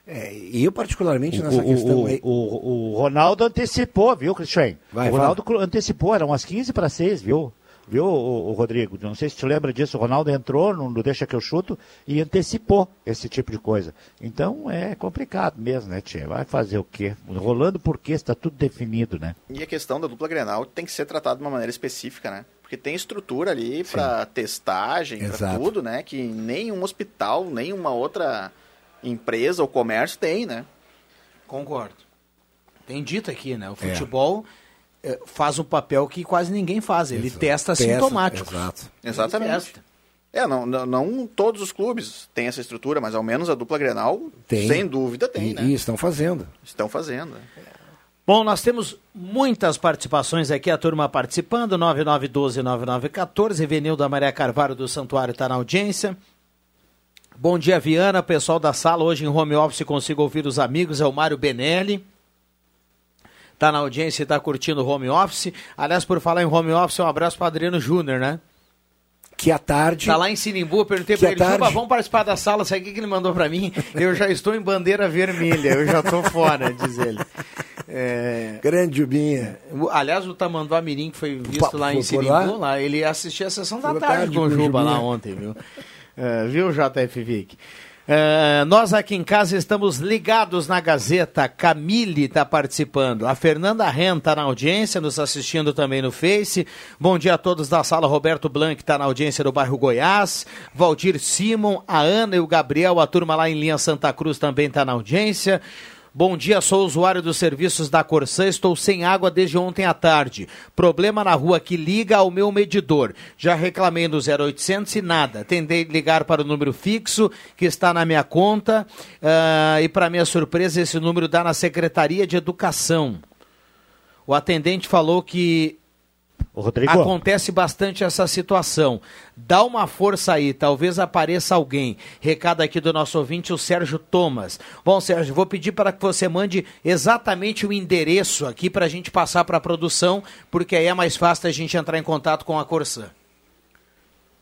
É, e eu particularmente O, nessa questão o, aí. o, o Ronaldo antecipou, viu, Cristian? Vai, o Ronaldo antecipou, eram umas 15 para 6, viu? Viu, o, Rodrigo? Não sei se te lembra disso. O Ronaldo entrou no, no Deixa que eu chuto e antecipou esse tipo de coisa. Então é complicado mesmo, né, Tia? Vai fazer o quê? Rolando porque está tudo definido, né? E a questão da dupla Grenal tem que ser tratada de uma maneira específica, né? Porque tem estrutura ali para testagem, para tudo, né? Que nenhum hospital, nenhuma outra empresa ou comércio tem, né? Concordo. Tem dito aqui, né? O futebol eh, faz um papel que quase ninguém faz. Ele testa sintomáticos. Exatamente. Testa. É, não, não, não todos os clubes têm essa estrutura, mas ao menos a dupla Grenal, Tem. sem dúvida, tem, e, né? e estão fazendo. Estão fazendo. Bom, nós temos muitas participações aqui, a turma participando, 9912-9914, Venilda Maria Carvalho do Santuário está na audiência. Bom dia, Viana, pessoal da sala, hoje em home office consigo ouvir os amigos, é o Mário Benelli. Está na audiência e está curtindo o home office. Aliás, por falar em home office, um abraço para Adriano Júnior, né? Que à tarde. Tá lá em Sinimbu, eu perguntei à ele, tarde- vamos participar da sala, sabe o que ele mandou pra mim? Eu já estou em bandeira vermelha, eu já tô fora, diz ele. É... Grande Jubinha. Aliás, o Tamanduá Mirim, que foi visto Pa- lá em Sinimbu, lá? ele assistiu a sessão da tarde, tarde com o Juba lá ontem, viu? É, viu, JF Vic? É, nós aqui em casa estamos ligados na Gazeta. Camille está participando. A Fernanda Ren está na audiência, nos assistindo também no Face. Bom dia a todos da sala. Roberto Blanc está na audiência do bairro Goiás. Valdir Simon, a Ana e o Gabriel, a turma lá em linha Santa Cruz também está na audiência. Bom dia, sou usuário dos serviços da Corsã, estou sem água desde ontem à tarde. Problema na rua que liga ao meu medidor. Já reclamei no 0800 e nada. Tentei ligar para o número fixo que está na minha conta ah, e, para minha surpresa, esse número dá na Secretaria de Educação. O atendente falou que Rodrigo. Acontece bastante essa situação. Dá uma força aí, talvez apareça alguém. Recado aqui do nosso ouvinte, o Sérgio Thomas. Bom, Sérgio, vou pedir para que você mande exatamente o endereço aqui para a gente passar para a produção, porque aí é mais fácil a gente entrar em contato com a Corsã.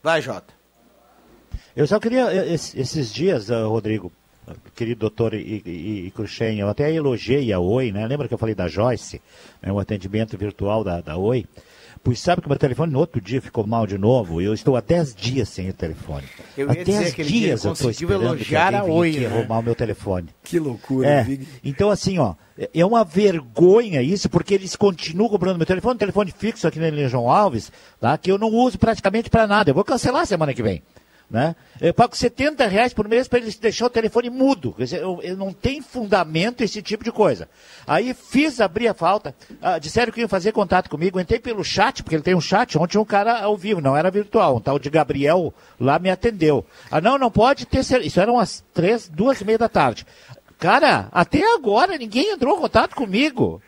Vai, Jota. Eu só queria, eh, es- esses dias, ah, Rodrigo, querido doutor I- Cruxem, eu até elogiei a Oi, né? Lembra que eu falei da Joyce, né? o atendimento virtual da, da Oi? Pois sabe que meu telefone no outro dia ficou mal de novo. Eu estou há 10 dias sem o telefone. Eu ia dizer 10 aquele dia, dias eu estou esperando elogiar que a alguém Oi, né? arrumar o meu telefone. Que loucura, É, Vig. então, assim, ó, é uma vergonha isso, porque eles continuam cobrando meu telefone, um telefone fixo aqui na Ilha João Alves, tá? que eu não uso praticamente para nada. Eu vou cancelar semana que vem. Né? Eu pago 70 reais por mês para eles deixar o telefone mudo. Eu, eu não tem fundamento esse tipo de coisa. Aí fiz abrir a falta, ah, disseram que iam fazer contato comigo, entrei pelo chat, porque ele tem um chat, ontem um cara ao vivo, não era virtual, um tal de Gabriel lá me atendeu. Ah, não, não pode ter, isso eram umas três, duas e meia da tarde. Cara, até agora ninguém entrou em contato comigo.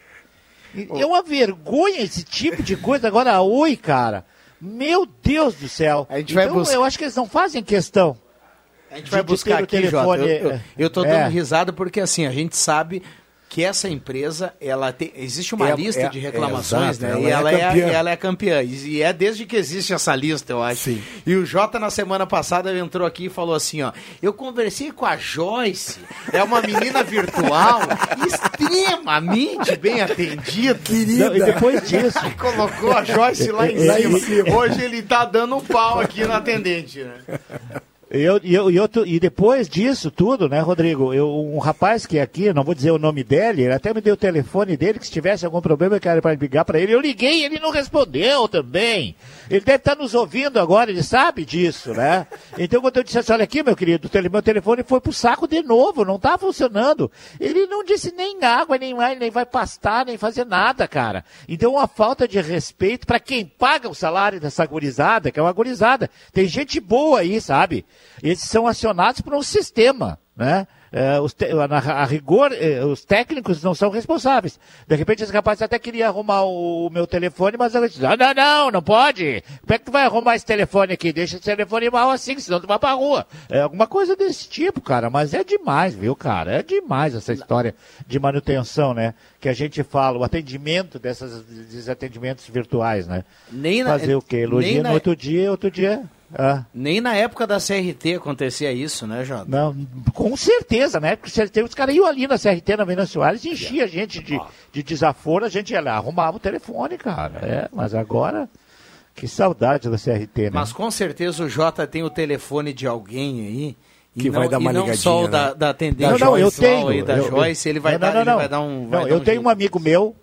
É uma vergonha esse tipo de coisa. Agora, oi, cara. Meu Deus do céu. A gente vai então, buscar- eu acho que eles não fazem questão. A gente vai buscar aqui, Jota. Eu, eu, eu tô É. dando risada porque assim, a gente sabe que essa empresa, ela tem, existe uma É- lista é- de é, reclamações, exato, né? e ela ela é é, campeã. ela é campeã. E é desde que existe essa lista, eu acho. E o Jota, na semana passada, entrou aqui e falou assim, ó, eu conversei com a Joyce, é uma menina virtual, extremamente bem atendida. Não, e depois disso... Colocou a Joyce lá em cima. Hoje ele tá dando um pau aqui no atendente, né? E, eu, eu, e, depois disso tudo, né, Rodrigo? Eu, um rapaz que é aqui, não vou dizer o nome dele, ele até me deu o telefone dele, que se tivesse algum problema eu quero para ligar para ele. Eu liguei ele não respondeu também. Ele deve estar nos ouvindo agora, ele sabe disso, né? Então quando eu disse assim, olha aqui, meu querido, meu telefone foi pro saco de novo, não tá funcionando. Ele não disse nem água, nem vai, nem vai pastar, nem fazer nada, cara. Então uma falta de respeito para quem paga o salário dessa gurizada, que é uma gurizada. Tem gente boa aí, sabe? Eles são acionados por um sistema, né? É, os te- a, a rigor, eh, os técnicos não são responsáveis. De repente, esse rapaz até queria arrumar o, o meu telefone, mas eu disse, não, não, não, não pode. Como é que tu vai arrumar esse telefone aqui? Deixa esse telefone mal assim, senão tu vai pra rua. É alguma coisa desse tipo, cara. Mas é demais, viu, cara? É demais essa história de manutenção, né? Que a gente fala, o atendimento dessas, desses atendimentos virtuais, né? Nem na- Fazer o quê? na- no outro dia, outro dia... Ah. Nem na época da CRT acontecia isso, né, Jota? Não, com certeza, né? Porque CRT, os caras iam ali na CRT, na Venâncio Soares, e enchia a gente de, de desaforo, a gente ia lá, arrumava o telefone, cara. É, mas agora, que saudade da CRT, né? Mas com certeza o Jota tem o telefone de alguém aí. e Que não- vai dar uma e não ligadinha, só o né? da, da atendente não, não, eu pessoal tenho. aí da eu- Joyce, ele vai não, dar, não, ele não. vai dar um. Não, vai dar eu um tenho jeito. um amigo meu,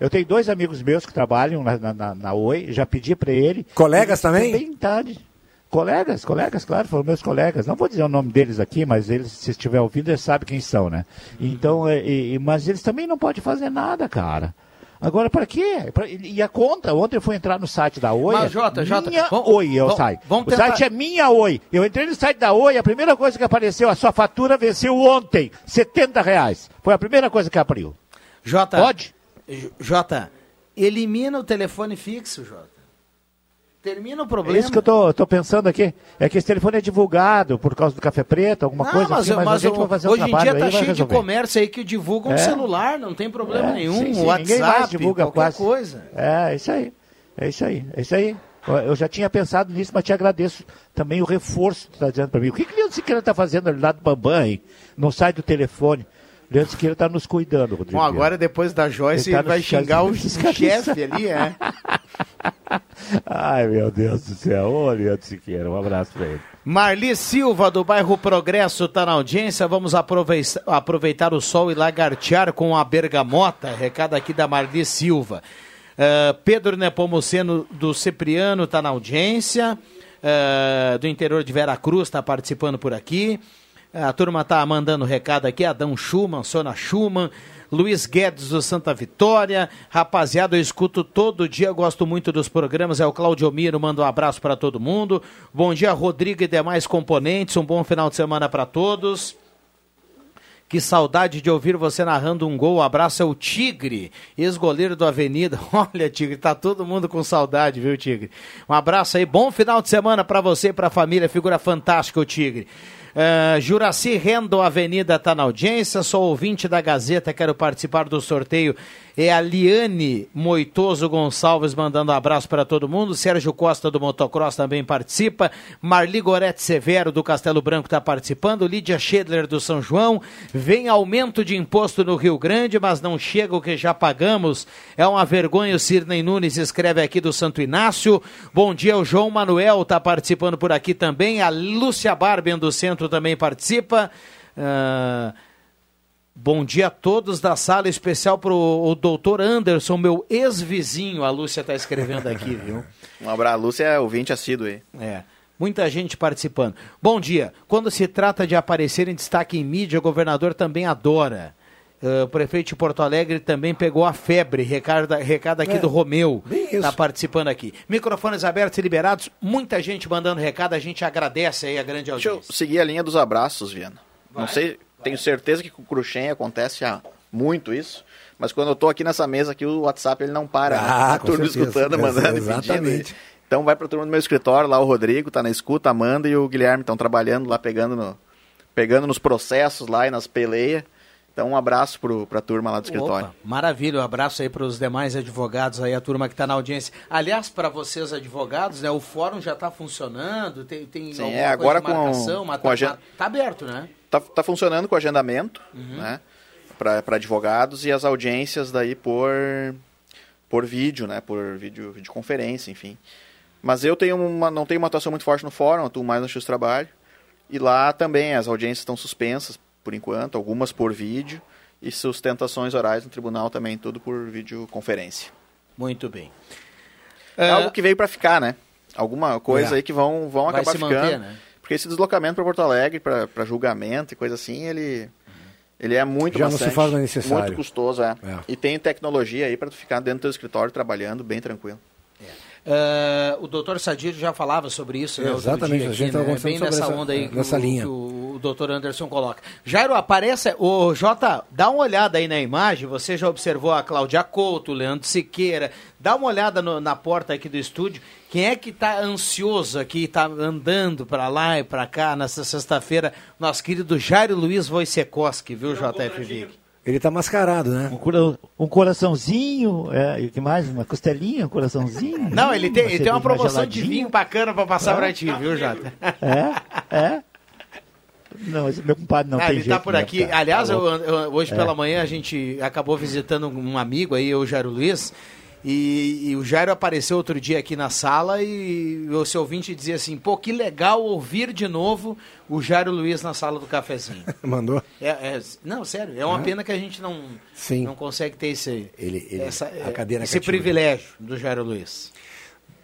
eu tenho dois amigos meus que trabalham na, na, na- na Oi, já pedi pra ele. Colegas também? Bem tarde. Colegas, colegas, claro, foram meus colegas. Não vou dizer o nome deles aqui, mas eles, se estiver ouvindo, eles sabem quem são, né? Então, é, e- e- mas eles também não podem fazer nada, cara. Agora, para quê? Pra- e a conta? Ontem eu fui entrar no site da Oi. Mas, é Jota, Jota, minha vamos- Oi, eu vamos o tentar- site é minha Oi. Eu entrei no site da Oi, a primeira coisa que apareceu, a sua fatura venceu ontem, 70 reais. Foi a primeira coisa que abriu. Jota, Pode? Jota, elimina o telefone fixo, Jota. Termina o É problema. isso que eu tô, tô pensando aqui. É que esse telefone é divulgado por causa do Café Preto, alguma Não, coisa mas, assim, mas, mas a gente o- vai fazer um hoje em dia tá cheio de comércio aí que divulgam um É. celular, não tem problema É, nenhum, sim, sim, WhatsApp, ninguém mais divulga qualquer quase. coisa. É, isso aí. É isso aí. É isso aí. Eu- Eu já tinha pensado nisso, mas te agradeço também o reforço que tu está dizendo para mim. O que, que o Leandro Siqueira está fazendo ali lá do Bambam, hein? Não sai do telefone. Leandro Siqueira está nos cuidando, Rodrigo. Bom, agora depois da Joyce Ele tá ele vai xingar o fiscalizando. chefe ali, é. Ai, meu Deus do céu. Ô, Leandro Siqueira, um abraço para ele. Marli Silva, do bairro Progresso, está na audiência. Vamos aprovei- aproveitar o sol e lagartear com a bergamota. Recado aqui da Marli Silva. Ah, Pedro Nepomuceno, do Cipriano, está na audiência. Ah, do interior de Veracruz, está participando por aqui. A turma está mandando recado aqui. Adão Schumann, Sona Schumann. Luiz Guedes do Santa Vitória. Rapaziada, eu escuto todo dia, gosto muito dos programas. É o Claudio Miro, manda um abraço para todo mundo. Bom dia, Rodrigo e demais componentes. Um bom final de semana para todos. Que saudade de ouvir você narrando um gol. O abraço é o Tigre, ex-goleiro do Avenida. Olha, Tigre, tá todo mundo com saudade, viu, Tigre? Um abraço aí, bom final de semana para você e para a família. Figura fantástica, o Tigre. Uh, Juraci Rendo Avenida está na audiência, sou ouvinte da Gazeta, quero participar do sorteio. É a Liane Moitoso Gonçalves mandando um abraço para todo mundo. Sérgio Costa do Motocross também participa. Marli Gorete Severo do Castelo Branco está participando. Lídia Schedler do São João. Vem aumento de imposto no Rio Grande, mas não chega o que já pagamos. É uma vergonha. O Cirnei Nunes escreve aqui do Santo Inácio. Bom dia, o João Manuel está participando por aqui também. A Lúcia Barben do Centro também participa. Uh, Bom dia a todos da sala, especial para o doutor Anderson, meu ex-vizinho. A Lúcia está escrevendo aqui, viu? Um abraço, a Lúcia é ouvinte assíduo aí. É. Muita gente participando. Bom dia. Quando se trata de aparecer em destaque em mídia, o governador também adora. Uh, o prefeito de Porto Alegre também pegou a febre. Recado, recado aqui é, do Romeu. Está participando aqui. Microfones abertos e liberados. Muita gente mandando recado. A gente agradece aí a grande audiência. Deixa eu seguir a linha dos abraços, Viana. Vai. Não sei tenho certeza que com o Cruxem acontece há muito isso. Mas quando eu estou aqui nessa mesa aqui, o WhatsApp ele não para. Ah, né? A turma certeza. escutando, mandando e pedindo. Então vai para o turma do meu escritório, lá o Rodrigo está na escuta, a Amanda e o Guilherme estão trabalhando lá, pegando, no, pegando nos processos lá e nas peleias. Então, um abraço para a turma lá do escritório. Opa, maravilha, um abraço aí para os demais advogados aí, a turma que está na audiência. Aliás, para vocês advogados, né, o fórum já está funcionando, tem, tem Sim, é, agora com, marcação, com tá, a gente... tá aberto, né? tá, tá funcionando com agendamento, uhum. né? Para advogados e as audiências daí por, por vídeo, né? Por vídeo, videoconferência, enfim. Mas eu tenho uma, não tenho uma atuação muito forte no fórum, atuo mais no X-Trabalho. E lá também as audiências estão suspensas por enquanto, algumas por vídeo e sustentações orais no tribunal também, tudo por videoconferência. Muito bem. É algo que veio para ficar, né? Alguma coisa é. aí que vão, vão acabar ficando. Manter, né? Porque esse deslocamento para Porto Alegre, para julgamento e coisa assim, ele, ele é muito Já bastante, não se faz necessário. muito custoso, é. é. E tem tecnologia aí para tu ficar dentro do teu escritório trabalhando bem tranquilo. Uh, o doutor Sadir já falava sobre isso, né? Exatamente, dia, a gente aqui, né? bem nessa essa, onda aí nessa que, linha. O, que o doutor Anderson coloca. Jairo, aparece. O Jota, dá uma olhada aí na imagem. Você já observou a Cláudia Couto, o Leandro Siqueira. Dá uma olhada no, na porta aqui do estúdio. Quem é que está ansioso aqui, está andando para lá e para cá nessa sexta-feira? Nosso querido Jairo Luiz Wojciechowski, viu, JF Vig? Ele tá mascarado, né? Um, um coraçãozinho, é, o que mais? Uma costelinha, um coraçãozinho. Não, ele tem, ele tem uma promoção de vinho bacana para passar é? pra ti, viu, Jota? É, é. Não, meu compadre não ah, tem ele tá jeito. tá por aqui. Aliás, eu, eu, hoje é. pela manhã a gente acabou visitando um amigo aí, o Jairo Luiz. E, e, o Jairo apareceu outro dia aqui na sala e o seu ouvinte dizia assim: pô, que legal ouvir de novo o Jairo Luiz na sala do cafezinho. Mandou? É, é, não, sério, é uma é. pena que a gente não, Sim. não consegue ter esse, ele, ele, essa, a cadeira esse privilégio do Jairo Luiz.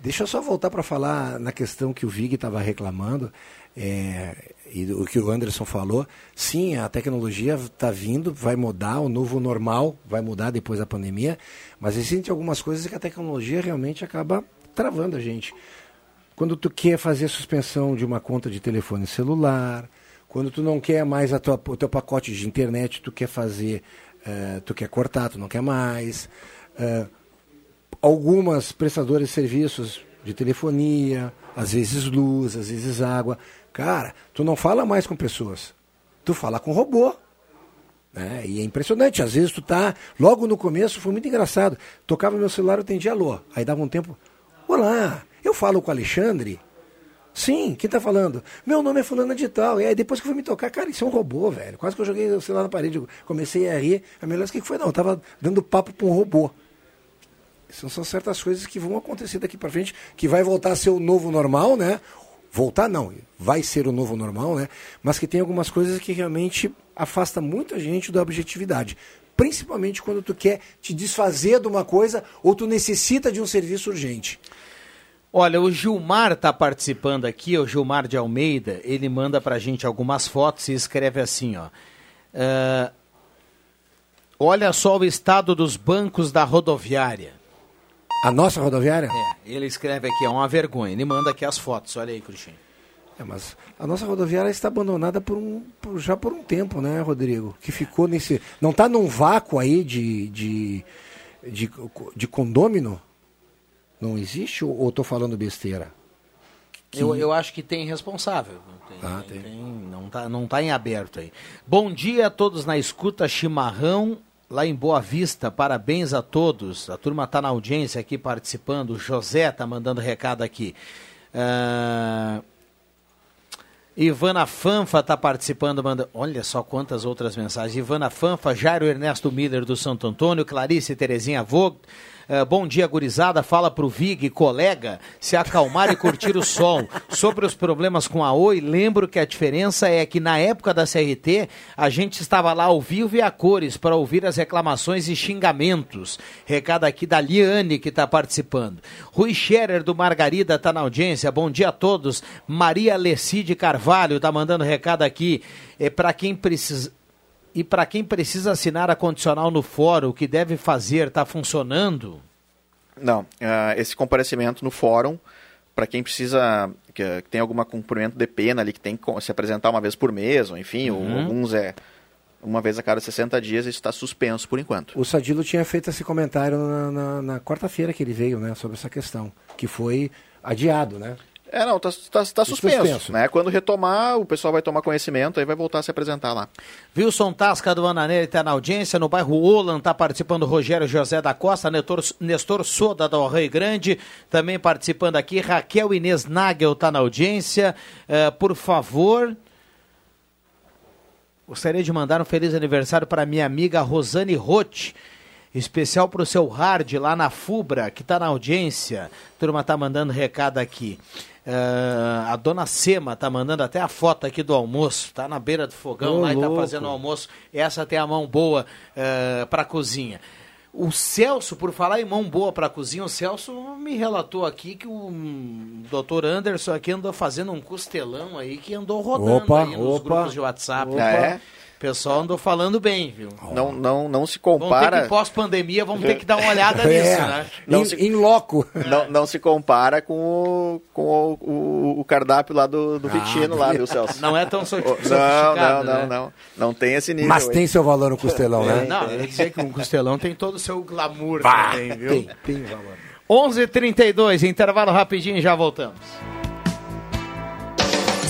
Deixa eu só voltar para falar na questão que o Vig estava reclamando. É, e o que o Anderson falou, sim, a tecnologia está vindo, vai mudar, o novo normal vai mudar depois da pandemia, mas existem algumas coisas que a tecnologia realmente acaba travando a gente. Quando tu quer fazer suspensão de uma conta de telefone celular, quando tu não quer mais a tua, o teu pacote de internet, tu quer fazer, uh, tu quer cortar, tu não quer mais. Uh, algumas prestadoras de serviços de telefonia, às vezes luz, às vezes água, Cara, tu não fala mais com pessoas. Tu fala com robô. Né? E é impressionante. Às vezes tu tá. Logo no começo foi muito engraçado. Tocava meu celular, eu atendia alô. Aí dava um tempo. Olá, eu falo com o Alexandre. Sim, quem tá falando? Meu nome é fulana de tal. E aí depois que foi me tocar, cara, isso é um robô, velho. Quase que eu joguei o celular na parede. Eu comecei a rir. A melhor o que foi? Não, eu tava dando papo pra um robô. São certas coisas que vão acontecer daqui para frente, que vai voltar a ser o novo normal, né? Voltar não, vai ser o novo normal, né? Mas que tem algumas coisas que realmente afasta muita gente da objetividade. Principalmente quando tu quer te desfazer de uma coisa ou tu necessita de um serviço urgente. Olha, o Gilmar está participando aqui, o Gilmar de Almeida, ele manda para a gente algumas fotos e escreve assim, ó. Uh, olha só o estado dos bancos da rodoviária. A nossa rodoviária? É, ele escreve aqui, é uma vergonha. Ele manda aqui as fotos, olha aí, Cruxinho. É, mas a nossa rodoviária está abandonada por um, por, já por um tempo, né, Rodrigo? Que ficou nesse. Não está num vácuo aí de, de, de, de condômino? Não existe ou estou falando besteira? Eu, eu acho que tem responsável. Tem, Ah, tem- tem. não, tá, não tá em aberto aí. Bom dia a todos na escuta Chimarrão, lá em Boa Vista. Parabéns a todos. A turma tá na audiência aqui participando. O José tá mandando recado aqui. Ah, Ivana Fanfa está participando, manda. Olha só quantas outras mensagens. Ivana Fanfa, Jairo Ernesto Miller do Santo Antônio, Clarice Terezinha Vogt. Eh, bom dia, gurizada. Fala pro Vig, colega, se acalmar e curtir o sol. Sobre os problemas com a Oi, lembro que a diferença é que na época da CRT, a gente estava lá ao vivo e a cores para ouvir as reclamações e xingamentos. Recado aqui da Liane, que está participando. Rui Scherer, do Margarida, está na audiência. Bom dia a todos. Maria Lecide Carvalho está mandando recado aqui. É para quem precisa. E para quem precisa assinar a condicional no fórum, o que deve fazer? Está funcionando? Não, ah, esse comparecimento no fórum, para quem precisa, que, que tem algum cumprimento de pena ali, que tem que se apresentar uma vez por mês, ou enfim, ou Uhum. alguns é uma vez a cada 60 dias, isso está suspenso por enquanto. O Sadilo tinha feito esse comentário na, na- na quarta-feira que ele veio, né, sobre essa questão, que foi adiado, né? É, não, está tá, tá suspenso, Suspenso. né? Quando retomar, o pessoal vai tomar conhecimento, aí vai voltar a se apresentar lá. Wilson Tasca do Ananelli está na audiência, no bairro Olan está participando Rogério José da Costa, Nestor, Nestor Soda do Rio Grande, também participando aqui, Raquel Inês Nagel está na audiência. Eh, por favor, gostaria de mandar um feliz aniversário para minha amiga Rosane Roth, especial para o seu Hard lá na Fubra, que está na audiência. A turma está mandando recado aqui. Eh, a dona Sema tá mandando até a foto aqui do almoço. Tá na beira do fogão Ô, lá e tá louco. fazendo o almoço. Essa tem a mão boa uh, para cozinha. O Celso, por falar em mão boa para cozinha, o Celso me relatou aqui que o Dr. Anderson aqui andou fazendo um costelão aí que andou rodando Opa, aí nos opa, grupos de WhatsApp. opa. É? Pessoal andou falando bem, viu? Não, não, não se compara. pós-pandemia, vamos ter que dar uma olhada É. nisso, né? Não em, se- em loco. Não, não se compara com o, com o, o- o cardápio lá do, do Ah, Vitino, lá, viu, Celso? Não é tão so- Não, sofisticado, não, né? não, não. Não tem esse nível. Mas aí. tem seu valor no costelão, né? Não, eu ia dizer que um costelão tem todo o seu glamour Bah, também, viu? tem, tem valor. 11h32, intervalo rapidinho e já voltamos.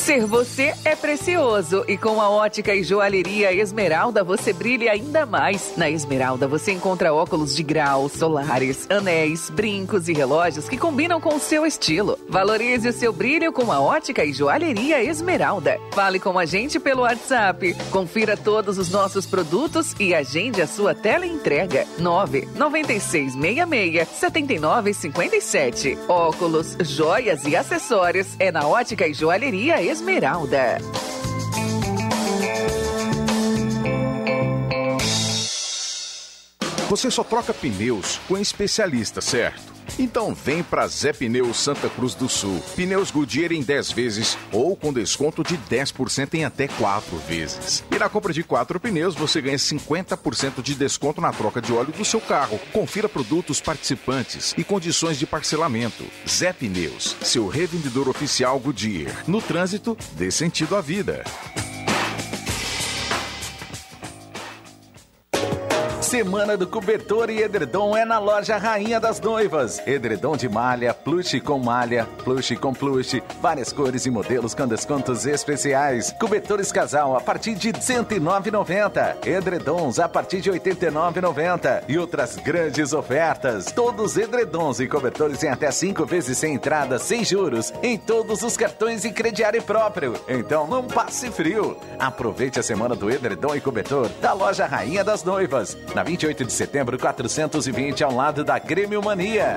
Ser você é precioso e com a ótica e joalheria Esmeralda você brilha ainda mais. Na Esmeralda você encontra óculos de grau, solares, anéis, brincos e relógios que combinam com o seu estilo. Valorize o seu brilho com a ótica e joalheria Esmeralda. Fale com a gente pelo WhatsApp. Confira todos os nossos produtos e agende a sua tela entrega. 9 9666 7957. Óculos, joias e acessórios é na ótica e joalheria Esmeralda. Você só troca pneus com especialista, certo? Então vem pra Zé Pneus Santa Cruz do Sul. Pneus Goodyear em 10 vezes ou com desconto de 10% em até 4 vezes. E na compra de 4 pneus você ganha 50% de desconto na troca de óleo do seu carro. Confira produtos participantes e condições de parcelamento. Zé Pneus, seu revendedor oficial Goodyear. No trânsito, dê sentido à vida. Semana do cobertor e edredom é na loja Rainha das Noivas. Edredom de malha, plush com malha, plush com plush, várias cores e modelos com descontos especiais. Cobertores casal a partir de R$ 109,90. Edredons a partir de R$ 89,90. E outras grandes ofertas. Todos edredons e cobertores em até cinco vezes sem entrada, sem juros, em todos os cartões e crediário próprio. Então não passe frio. Aproveite a semana do edredom e cobertor da loja Rainha das Noivas. Na 28 de setembro, 420, ao lado da Grêmio Mania.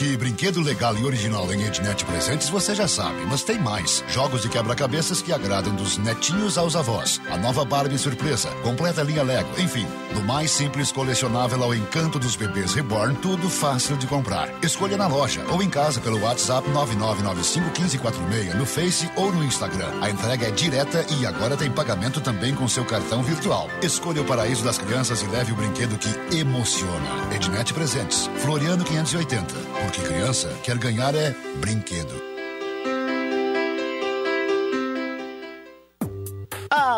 Que brinquedo legal e original em Ednet Presentes você já sabe, mas tem mais. Jogos de quebra-cabeças que agradam dos netinhos aos avós. A nova Barbie surpresa, completa linha Lego, enfim. Do mais simples colecionável ao encanto dos bebês reborn, tudo fácil de comprar. Escolha na loja ou em casa pelo WhatsApp 99951546 no Face ou no Instagram. A entrega é direta e agora tem pagamento também com seu cartão virtual. Escolha o paraíso das crianças e leve o brinquedo que emociona. Ednet Presentes, Floriano 580. Porque criança quer ganhar é brinquedo.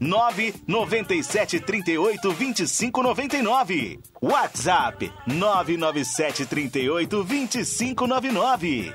997 38 25 99. WhatsApp 997 38 25 99.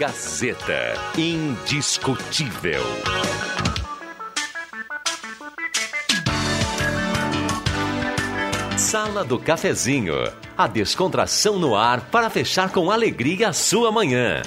Gazeta. Indiscutível. Sala do Cafezinho. A descontração no ar para fechar com alegria a sua manhã.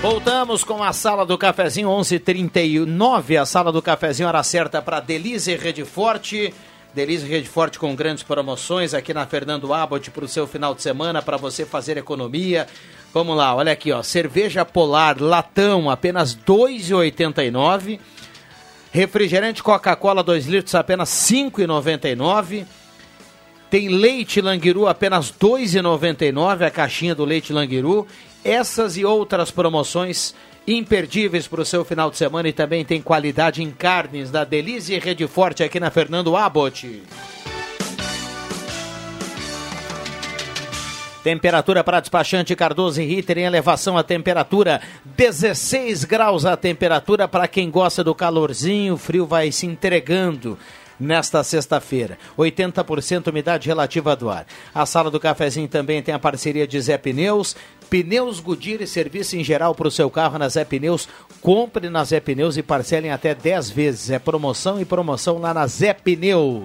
Voltamos com a sala do cafezinho 11:39, a sala do cafezinho hora certa para Delize Rede Forte. Delize Rede Forte com grandes promoções aqui na Fernando Abbott para o seu final de semana para você fazer economia. Vamos lá, olha aqui, ó, cerveja Polar latão apenas R$ 2,89. Refrigerante Coca-Cola 2 litros apenas R$ 5,99. Tem leite Languiru apenas R$ 2,99 a caixinha do leite Languiru. Essas e outras promoções imperdíveis para o seu final de semana e também tem qualidade em carnes da e Rede Forte aqui na Fernando Abbott. Temperatura para despachante Cardoso e Ritter em elevação a temperatura 16 graus a temperatura para quem gosta do calorzinho, o frio vai se entregando nesta sexta-feira. 80% umidade relativa do ar. A sala do cafezinho também tem a parceria de Zé Pneus. Pneus Goodyear e serviço em geral para o seu carro na Zé Pneus. Compre na Zé Pneus e parcelem até 10 vezes. É promoção e promoção lá na Zé Pneus.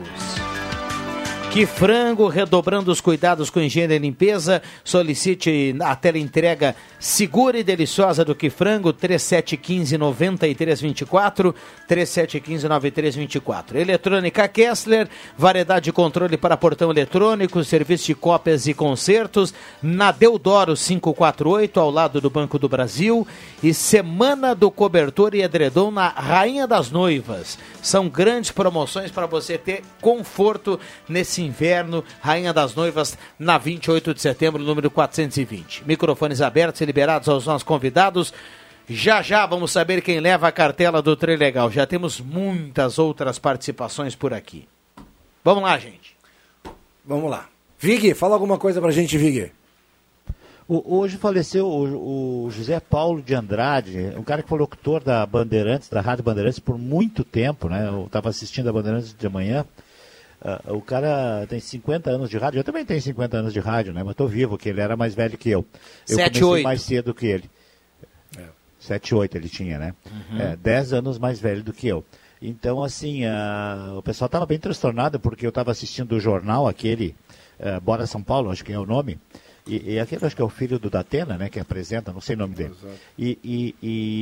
Que frango, redobrando os cuidados com higiene e limpeza. Solicite a tela entrega segura e deliciosa do Que Frango, 3715 9324, 3715 9324. Eletrônica Kessler, variedade de controle para portão eletrônico, serviço de cópias e concertos, na Deodoro 548, ao lado do Banco do Brasil. E Semana do Cobertor e Edredom na Rainha das Noivas. São grandes promoções para você ter conforto nesse inverno. Rainha das Noivas, na 28 de setembro, número 420. Microfones abertos, ele liberados aos nossos convidados. Já já vamos saber quem leva a cartela do Trilegal. Já temos muitas outras participações por aqui. Vamos lá, gente. Vamos lá. Vig, fala alguma coisa pra gente, Vig. Hoje faleceu o, o José Paulo de Andrade, um cara que foi locutor da Bandeirantes, da Rádio Bandeirantes, por muito tempo, né? Eu estava assistindo a Bandeirantes de manhã. Ah, o cara tem 50 anos de rádio, eu também tenho 50 anos de rádio, né? Mas estou vivo, que ele era mais velho que eu. Eu Sete, comecei oito. mais cedo que ele. 7, 8 ele tinha, né? Uhum. É, 10 anos mais velho do que eu. Então, assim, ah, o pessoal estava bem transtornado porque eu estava assistindo o jornal, aquele ah, Bora São Paulo, acho que é o nome. E, e aquele acho que é o filho do Datena, né? Que apresenta, não sei o nome dele. E, e,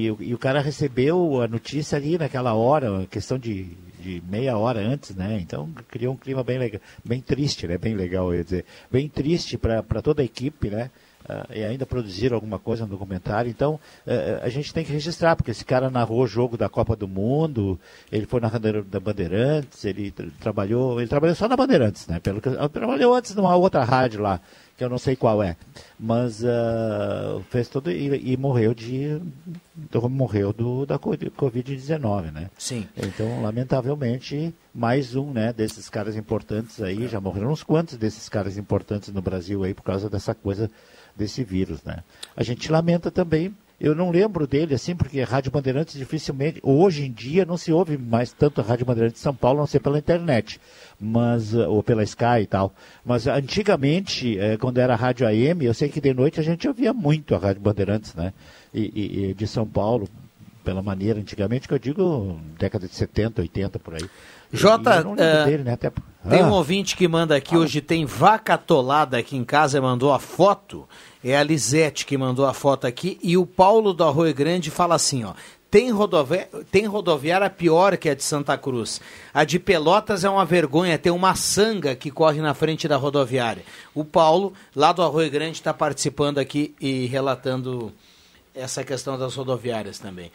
e, o- e o cara recebeu a notícia ali naquela hora, questão de, de meia hora antes, né? Então criou um clima bem legal, bem triste, né? Bem legal, eu ia dizer. Bem triste para toda a equipe, né? Ah, e ainda produziram alguma coisa no documentário. Então, eh, a gente tem que registrar, porque esse cara narrou o jogo da Copa do Mundo, ele foi narrador da Bandeirantes, ele tra- trabalhou, ele trabalhou só na Bandeirantes, né? Pelo que, eu- trabalhou antes numa outra rádio lá, que eu não sei qual é. Mas ah, fez tudo e, e morreu de. morreu do, da co- Covid-19, né? Sim. Então, lamentavelmente, mais um, né, desses caras importantes aí, já morreram uns quantos desses caras importantes no Brasil aí por causa dessa coisa desse vírus, né? A gente lamenta também, eu não lembro dele assim, porque Rádio Bandeirantes dificilmente, hoje em dia não se ouve mais tanto a Rádio Bandeirantes de São Paulo, a não ser pela internet, mas, eh, ou pela Sky e tal. Mas antigamente, eh, quando era a Rádio AM, eu sei que de noite a gente ouvia muito a Rádio Bandeirantes, né? E, e- e de São Paulo, pela maneira antigamente, que eu digo década de 70, 80, por aí. Jota, eh, dele, né? Até... Tem Ah. um ouvinte que manda aqui, hoje tem vaca atolada aqui em casa mandou a foto. É a Lisete que mandou a foto aqui. E o Paulo do Arroio Grande fala assim, ó. Tem, rodovia... tem rodoviária pior que a de Santa Cruz. A de Pelotas é uma vergonha, tem uma sanga que corre na frente da rodoviária. O Paulo, lá do Arroio Grande, está participando aqui e relatando essa questão das rodoviárias também.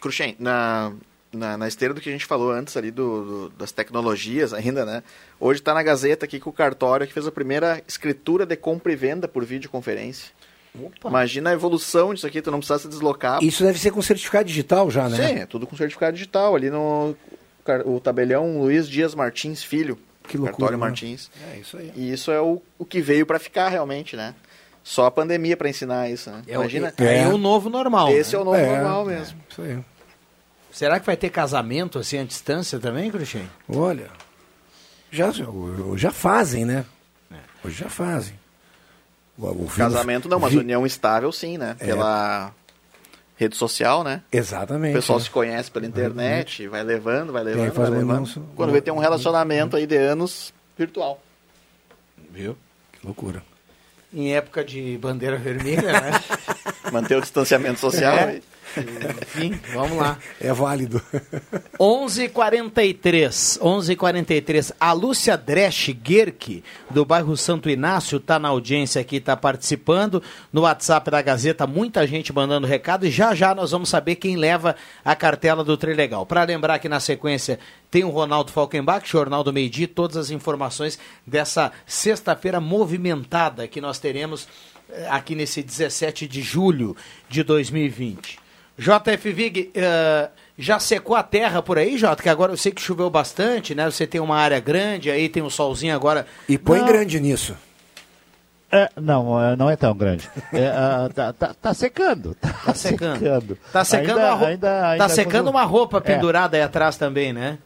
Cruxem, na, na, na esteira do que a gente falou antes ali do, do- das tecnologias ainda, né? Hoje está na Gazeta aqui com o cartório que fez a primeira escritura de compra e venda por videoconferência. Imagina a evolução disso aqui, tu não precisa se deslocar. Isso deve ser com certificado digital já, né? Sim, é tudo com certificado digital. Ali no o tabelião Luiz Dias Martins Filho. Que loucura, Cartório né? Martins. É isso aí. E isso é o, o que veio para ficar realmente, né? Só a pandemia para ensinar isso, né? É, o- Imagina. é, é o novo normal. Esse né? é o novo É, normal é, mesmo. Isso aí. Será que vai ter casamento assim à distância também, Cruxem? Olha, já, já fazem, né? Hoje já fazem. O, filho- Casamento não, mas vi- união estável sim, né? É. Pela rede social, né? Exatamente. O pessoal né? se conhece pela internet, vai levando, vai levando, vai levando. Quando vê tem um relacionamento aí de anos virtual. Viu? Que loucura. Em época de bandeira vermelha, né? Manter o distanciamento social. É. aí. Enfim, vamos lá. É válido. 11:43, 11:43. A Lúcia Dresch Guerque, do bairro Santo Inácio, está na audiência aqui, está participando. No WhatsApp da Gazeta, muita gente mandando recado e já já nós vamos saber quem leva a cartela do Trilegal. Para lembrar que na sequência tem o Ronaldo Falkenbach, Jornal do Meio Dia, todas as informações dessa sexta-feira movimentada que nós teremos eh, aqui nesse 17 de julho de 2020. JF Vig, eh, já secou a terra por aí, Jota? Que agora eu sei que choveu bastante, né? Você tem uma área grande, aí tem um solzinho agora. E põe Não. grande nisso. É, não, é, não é tão grande. É, ah, tá, tá- tá secando. Tá, Tá secando. secando. Tá secando, Ainda- uma, roupa, ainda- tá ainda secando quando- uma roupa É. pendurada aí atrás também, né?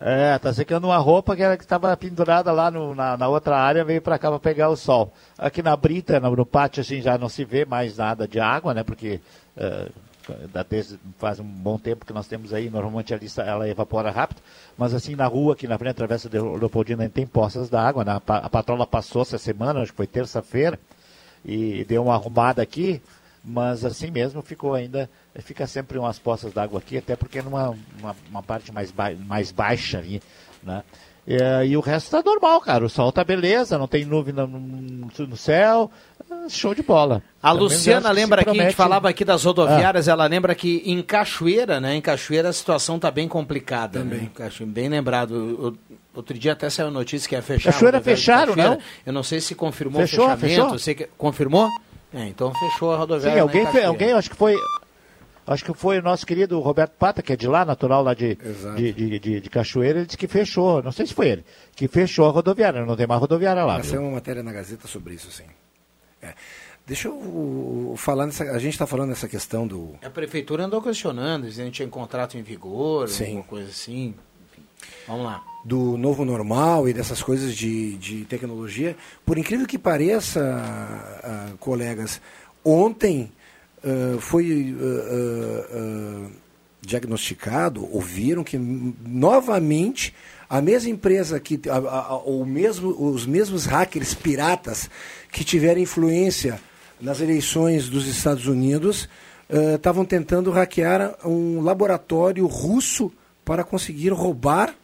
É, tá secando uma roupa que era que estava pendurada lá no- na, na outra área, veio para cá para pegar o sol. Aqui na brita, no, no pátio, assim, já não se vê mais nada de água, né? Porque da- faz um bom tempo que nós temos aí, normalmente ali sa- ela evapora rápido, mas assim na rua, aqui na frente, Travessa de Leopoldina, a tem poças d'água, né? A pa- a patrola passou essa semana, acho que foi terça-feira, e deu uma arrumada aqui, mas assim mesmo ficou ainda, fica sempre umas poças d'água aqui, até porque é numa uma, uma parte mais, ba mais baixa ali, né? E, e o resto tá normal, cara. O sol tá beleza, não tem nuvem no- no céu. Ah, Show de bola. A Pelo Luciana acho que lembra aqui, a gente falava aqui das rodoviárias, ela lembra que em Cachoeira, né? Em Cachoeira a situação tá bem complicada. Também. Né? Bem lembrado. Outro dia até saiu notícia que ia fechar. Cachoeira fecharam, Cachoeira. não? Eu não sei se confirmou Fechou, o fechamento. fechou? eu sei que confirmou? É, então fechou a rodoviária. Sim, na alguém, fe- alguém, acho que foi. Acho que foi o nosso querido Roberto Pata, que é de lá, natural lá de, de, de, de- de Cachoeira, ele disse que fechou. Não sei se foi ele. Que fechou a rodoviária, não tem mais rodoviária lá. Ser uma matéria na Gazeta sobre isso, sim. É. Deixa eu falar nessa. A gente está falando nessa questão do. A prefeitura andou questionando, dizendo que tinha contrato em vigor, Sim. alguma coisa assim. Enfim, vamos lá. do novo normal e dessas coisas de, de tecnologia. Por incrível que pareça, ah, colegas, ontem ah, foi ah, ah, diagnosticado, ouviram que novamente a mesma empresa que a- a- a- o mesmo, os mesmos hackers piratas que tiveram influência nas eleições dos Estados Unidos estavam tentando hackear um laboratório russo para conseguir roubar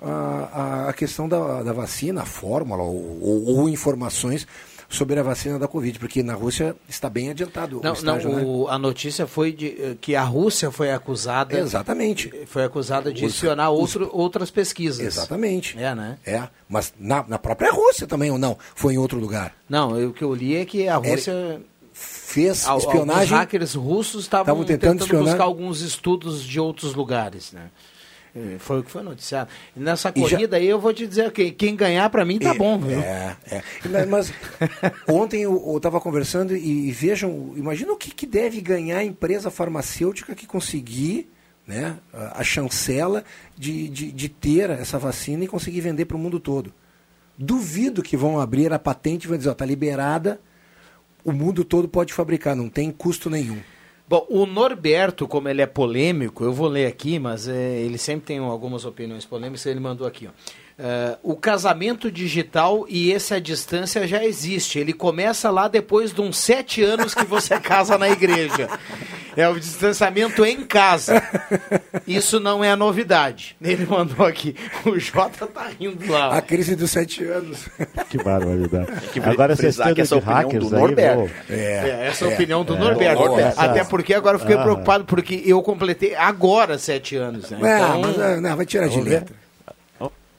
a, a- a questão da, da vacina, a fórmula ou, ou- ou informações sobre a vacina da Covid, porque na Rússia está bem adiantado Não, o estágio, não né? o- a notícia foi de, eh, que a Rússia foi acusada. Exatamente. Foi acusada de Os- espionar os- outro, outras pesquisas. Exatamente. É, né? É, mas na, na própria Rússia também ou não? Foi em outro lugar? Não, eu- o que eu li é que a Rússia. Fez espionagem. Alguns hackers russos estavam tentando tentando, buscar alguns estudos de outros lugares, né? Eh, Foi o que foi noticiado. Nessa E já- corrida aí eu vou te dizer que quem ganhar pra mim tá É, bom, viu? É, é. Mas, ontem eu estava conversando e, e vejam, imagina o que, que deve ganhar a empresa farmacêutica que conseguir né, a, chancela de, de, de ter essa vacina e conseguir vender para o mundo todo. Duvido que vão abrir a patente e vão dizer, está liberada, o mundo todo pode fabricar, não tem custo nenhum. Bom, o Norberto, como ele é polêmico, eu vou ler aqui, mas é, ele sempre tem algumas opiniões polêmicas, ele mandou aqui, ó. É, o casamento digital e esse à distância já existe. Ele começa lá depois de uns sete anos que você casa na igreja. É o distanciamento em casa. Isso não é novidade. Ele mandou aqui. O Jota tá rindo lá. A crise dos sete anos. Que barbaridade. que Agora vocês que essa é opinião hackers do aí, Norberto. vou- É, essa é a é, opinião do é, Norberto. do Norberto. Até porque agora eu fiquei Ah. preocupado, porque eu completei agora sete anos. Né? É, Então, mas ah, não, vai tirar de letra.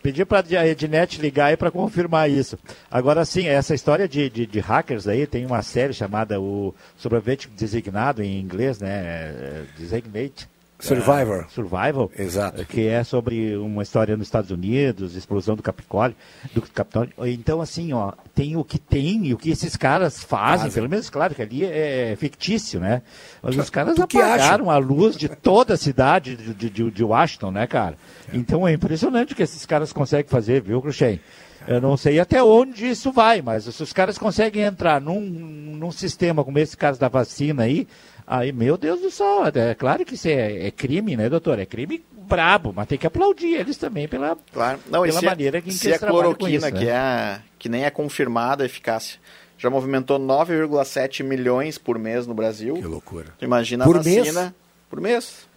Pedi para a Ednet ligar aí para confirmar isso. Agora sim, essa história de, de, de hackers aí, tem uma série chamada o Sobrevivente Designado em inglês, né? é, Designate. Survivor. Ah, Survival. Exato. Que é sobre uma história nos Estados Unidos, explosão do Capitólio. Do Capitólio. Então, assim, ó, tem o que tem e o que esses caras fazem, Fazem. pelo menos, claro que ali é fictício, né? Mas os caras apagaram a luz de toda a cidade de, de, de Washington, né, cara? Então é impressionante o que esses caras conseguem fazer, viu, Cruxem? Eu não sei até onde isso vai, mas se os caras conseguem entrar num, num sistema como esse caso da vacina aí, aí, meu Deus do céu, é claro que isso é, é crime, né, doutor? É crime brabo, mas tem que aplaudir eles também pela, Claro. Não, pela se, a- maneira que, se que a eles trabalham com cloroquina, isso, que, né? é a- que nem é confirmada a eficácia, já movimentou 9,7 milhões por mês no Brasil. Que loucura. Tu imagina Por a vacina mês? por mês.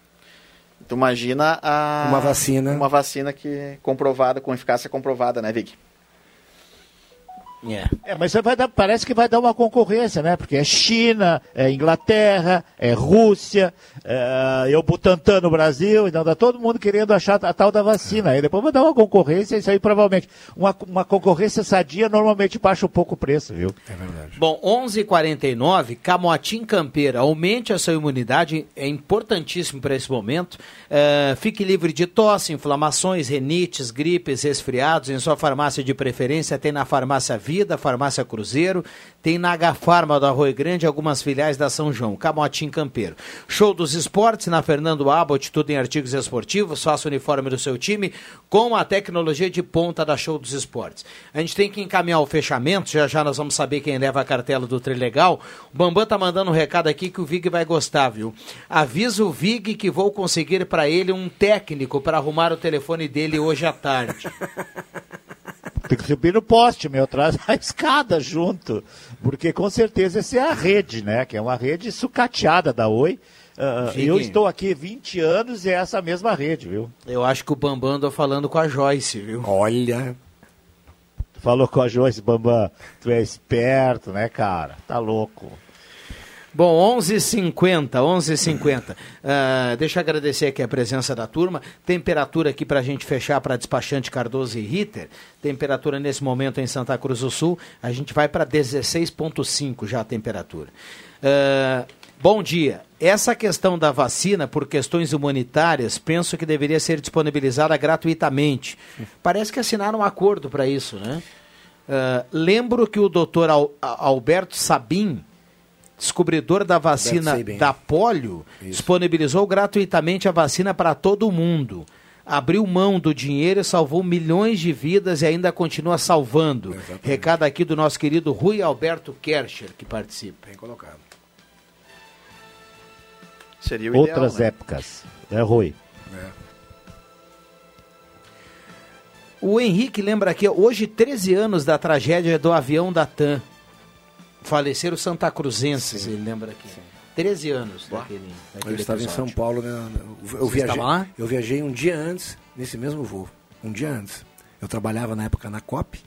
Tu imagina a Uma vacina. uma vacina que comprovada com eficácia comprovada, né, É, mas vai dar- parece que vai dar uma concorrência, né? Porque é China, é Inglaterra, é Rússia, é, é o Butantan no Brasil, então tá todo mundo querendo achar a tal da vacina. Aí depois vai dar uma concorrência, isso aí provavelmente. Uma, uma concorrência sadia normalmente baixa um pouco o preço, viu? É verdade. Bom, 11:49, Camotim Campeira, aumente a sua imunidade, é importantíssimo para esse momento. É, fique livre de tosse, inflamações, renites, gripes, resfriados. Em sua farmácia de preferência tem na Farmácia Vida, Farmácia Cruzeiro, tem na H-Farma do Arroio Grande, algumas filiais da São João. Camotim Campeiro. Show dos esportes na Fernando Abbott, tudo em artigos esportivos. Faça o uniforme do seu time com a tecnologia de ponta da Show dos Esportes. A gente tem que encaminhar o fechamento, já já nós vamos saber quem leva a cartela do Trilegal. O Bambam tá mandando um recado aqui que o Vig vai gostar, viu? Avisa o Vig que vou conseguir para ele um técnico para arrumar o telefone dele hoje à tarde. Tem que subir no poste, meu, traz a escada junto. Porque com certeza essa é a rede, né? Que é uma rede sucateada da Oi. Fique- eu estou aqui 20 anos e é essa mesma rede, viu? Eu acho que o Bambam andou falando com a Joyce, viu? Olha. Falou com a Joyce Bambam, tu é esperto, né, cara? Tá louco. Bom, 11h50, 11h50. Uh, deixa eu agradecer aqui a presença da turma. Temperatura aqui para a gente fechar para despachante Cardoso e Ritter. Temperatura nesse momento em Santa Cruz do Sul, a gente vai para 16,5 já a temperatura. Uh, bom dia. Essa questão da vacina, por questões humanitárias, penso que deveria ser disponibilizada gratuitamente. Parece que assinaram um acordo para isso, né? Uh, lembro que o doutor Al Alberto Sabin descobridor da vacina da polio, Isso. disponibilizou gratuitamente a vacina para todo mundo. Abriu mão do dinheiro e salvou milhões de vidas e ainda continua salvando. Exatamente. Recado aqui do nosso querido Rui Alberto Kercher, que participa. Bem colocado. Seria o Outras ideal, né? épocas. É, Rui. É. O Henrique lembra aqui, hoje 13 anos da tragédia do avião da TAM. Faleceram Santa Cruzenses, Sim. ele lembra aqui. Sim. 13 anos daquele, daquele Eu estava episódio. em São Paulo, né? eu, eu viajei, eu viajei um dia antes, nesse mesmo voo. Um dia antes. Eu trabalhava na época na COP,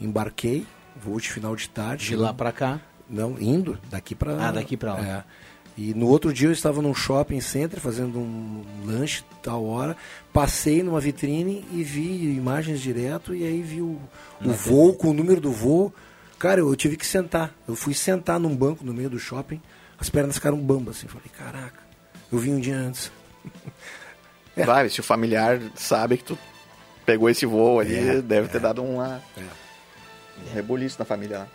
embarquei, voo de final de tarde. De lá para cá? Não, indo, daqui para Ah, daqui para lá. É. E no outro dia eu estava num shopping center fazendo um lanche tal hora, passei numa vitrine e vi imagens direto e aí vi o, o voo com o número do voo Cara, eu, eu tive que sentar. Eu fui sentar num banco no meio do shopping, as pernas ficaram bambas assim. Falei, caraca, eu vim um dia antes. é. Vai, se o familiar sabe que tu pegou esse voo ali, é, deve é. ter dado uma... É. Um rebuliço na família lá.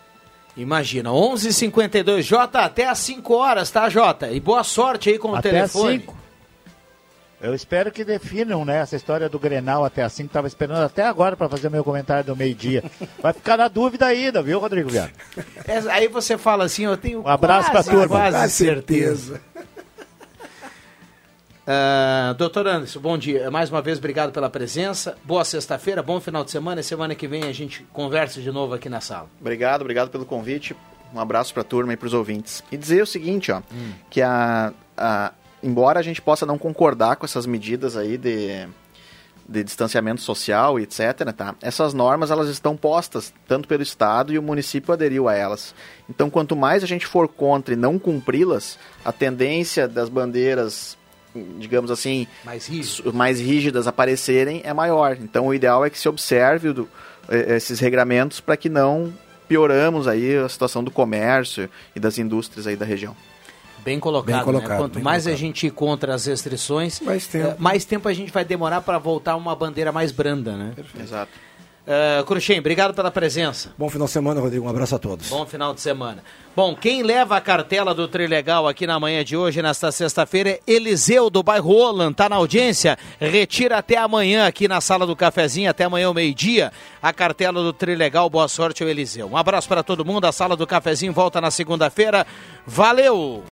Imagina, 11:52 h 52 Jota, até às 5 horas, tá, Jota? E boa sorte aí com até o telefone. Às 5. Eu espero que definam, né, essa história do Grenal até assim, que estava esperando até agora para fazer meu comentário do meio-dia. Vai ficar na dúvida ainda, viu, Rodrigo Viana? É, aí você fala assim, eu tenho um abraço para turma. Quase certeza. Uh, doutor Anderson, bom dia. Mais uma vez, obrigado pela presença. Boa sexta-feira, bom final de semana. E semana que vem a gente conversa de novo aqui na sala. Obrigado, obrigado pelo convite. Um abraço para a turma e para os ouvintes. E dizer o seguinte, ó, hum. que a, a, embora a gente possa não concordar com essas medidas aí de, de distanciamento social e etc, tá? Essas normas elas estão postas tanto pelo estado e o município aderiu a elas. Então, quanto mais a gente for contra e não cumpri-las, a tendência das bandeiras digamos assim, mais, mais rígidas aparecerem é maior. Então, o ideal é que se observe do, esses regramentos para que não pioramos aí a situação do comércio e das indústrias aí da região. Bem colocado, bem colocado né? Quanto bem mais colocado. a gente ir contra as restrições, mais tempo, mais tempo a gente vai demorar para voltar uma bandeira mais branda, né? Perfeito. Exato. Uh, Cruxem, obrigado pela presença. Bom final de semana, Rodrigo. Um abraço a todos. Bom final de semana. Bom, quem leva a cartela do Trilegal aqui na manhã de hoje, nesta sexta-feira, é Eliseu do bairro Roland. Tá na audiência? Retira até amanhã aqui na sala do cafezinho, até amanhã ao meio-dia, a cartela do Trilegal. Boa sorte, Eliseu. Um abraço para todo mundo. A sala do cafezinho volta na segunda-feira. Valeu!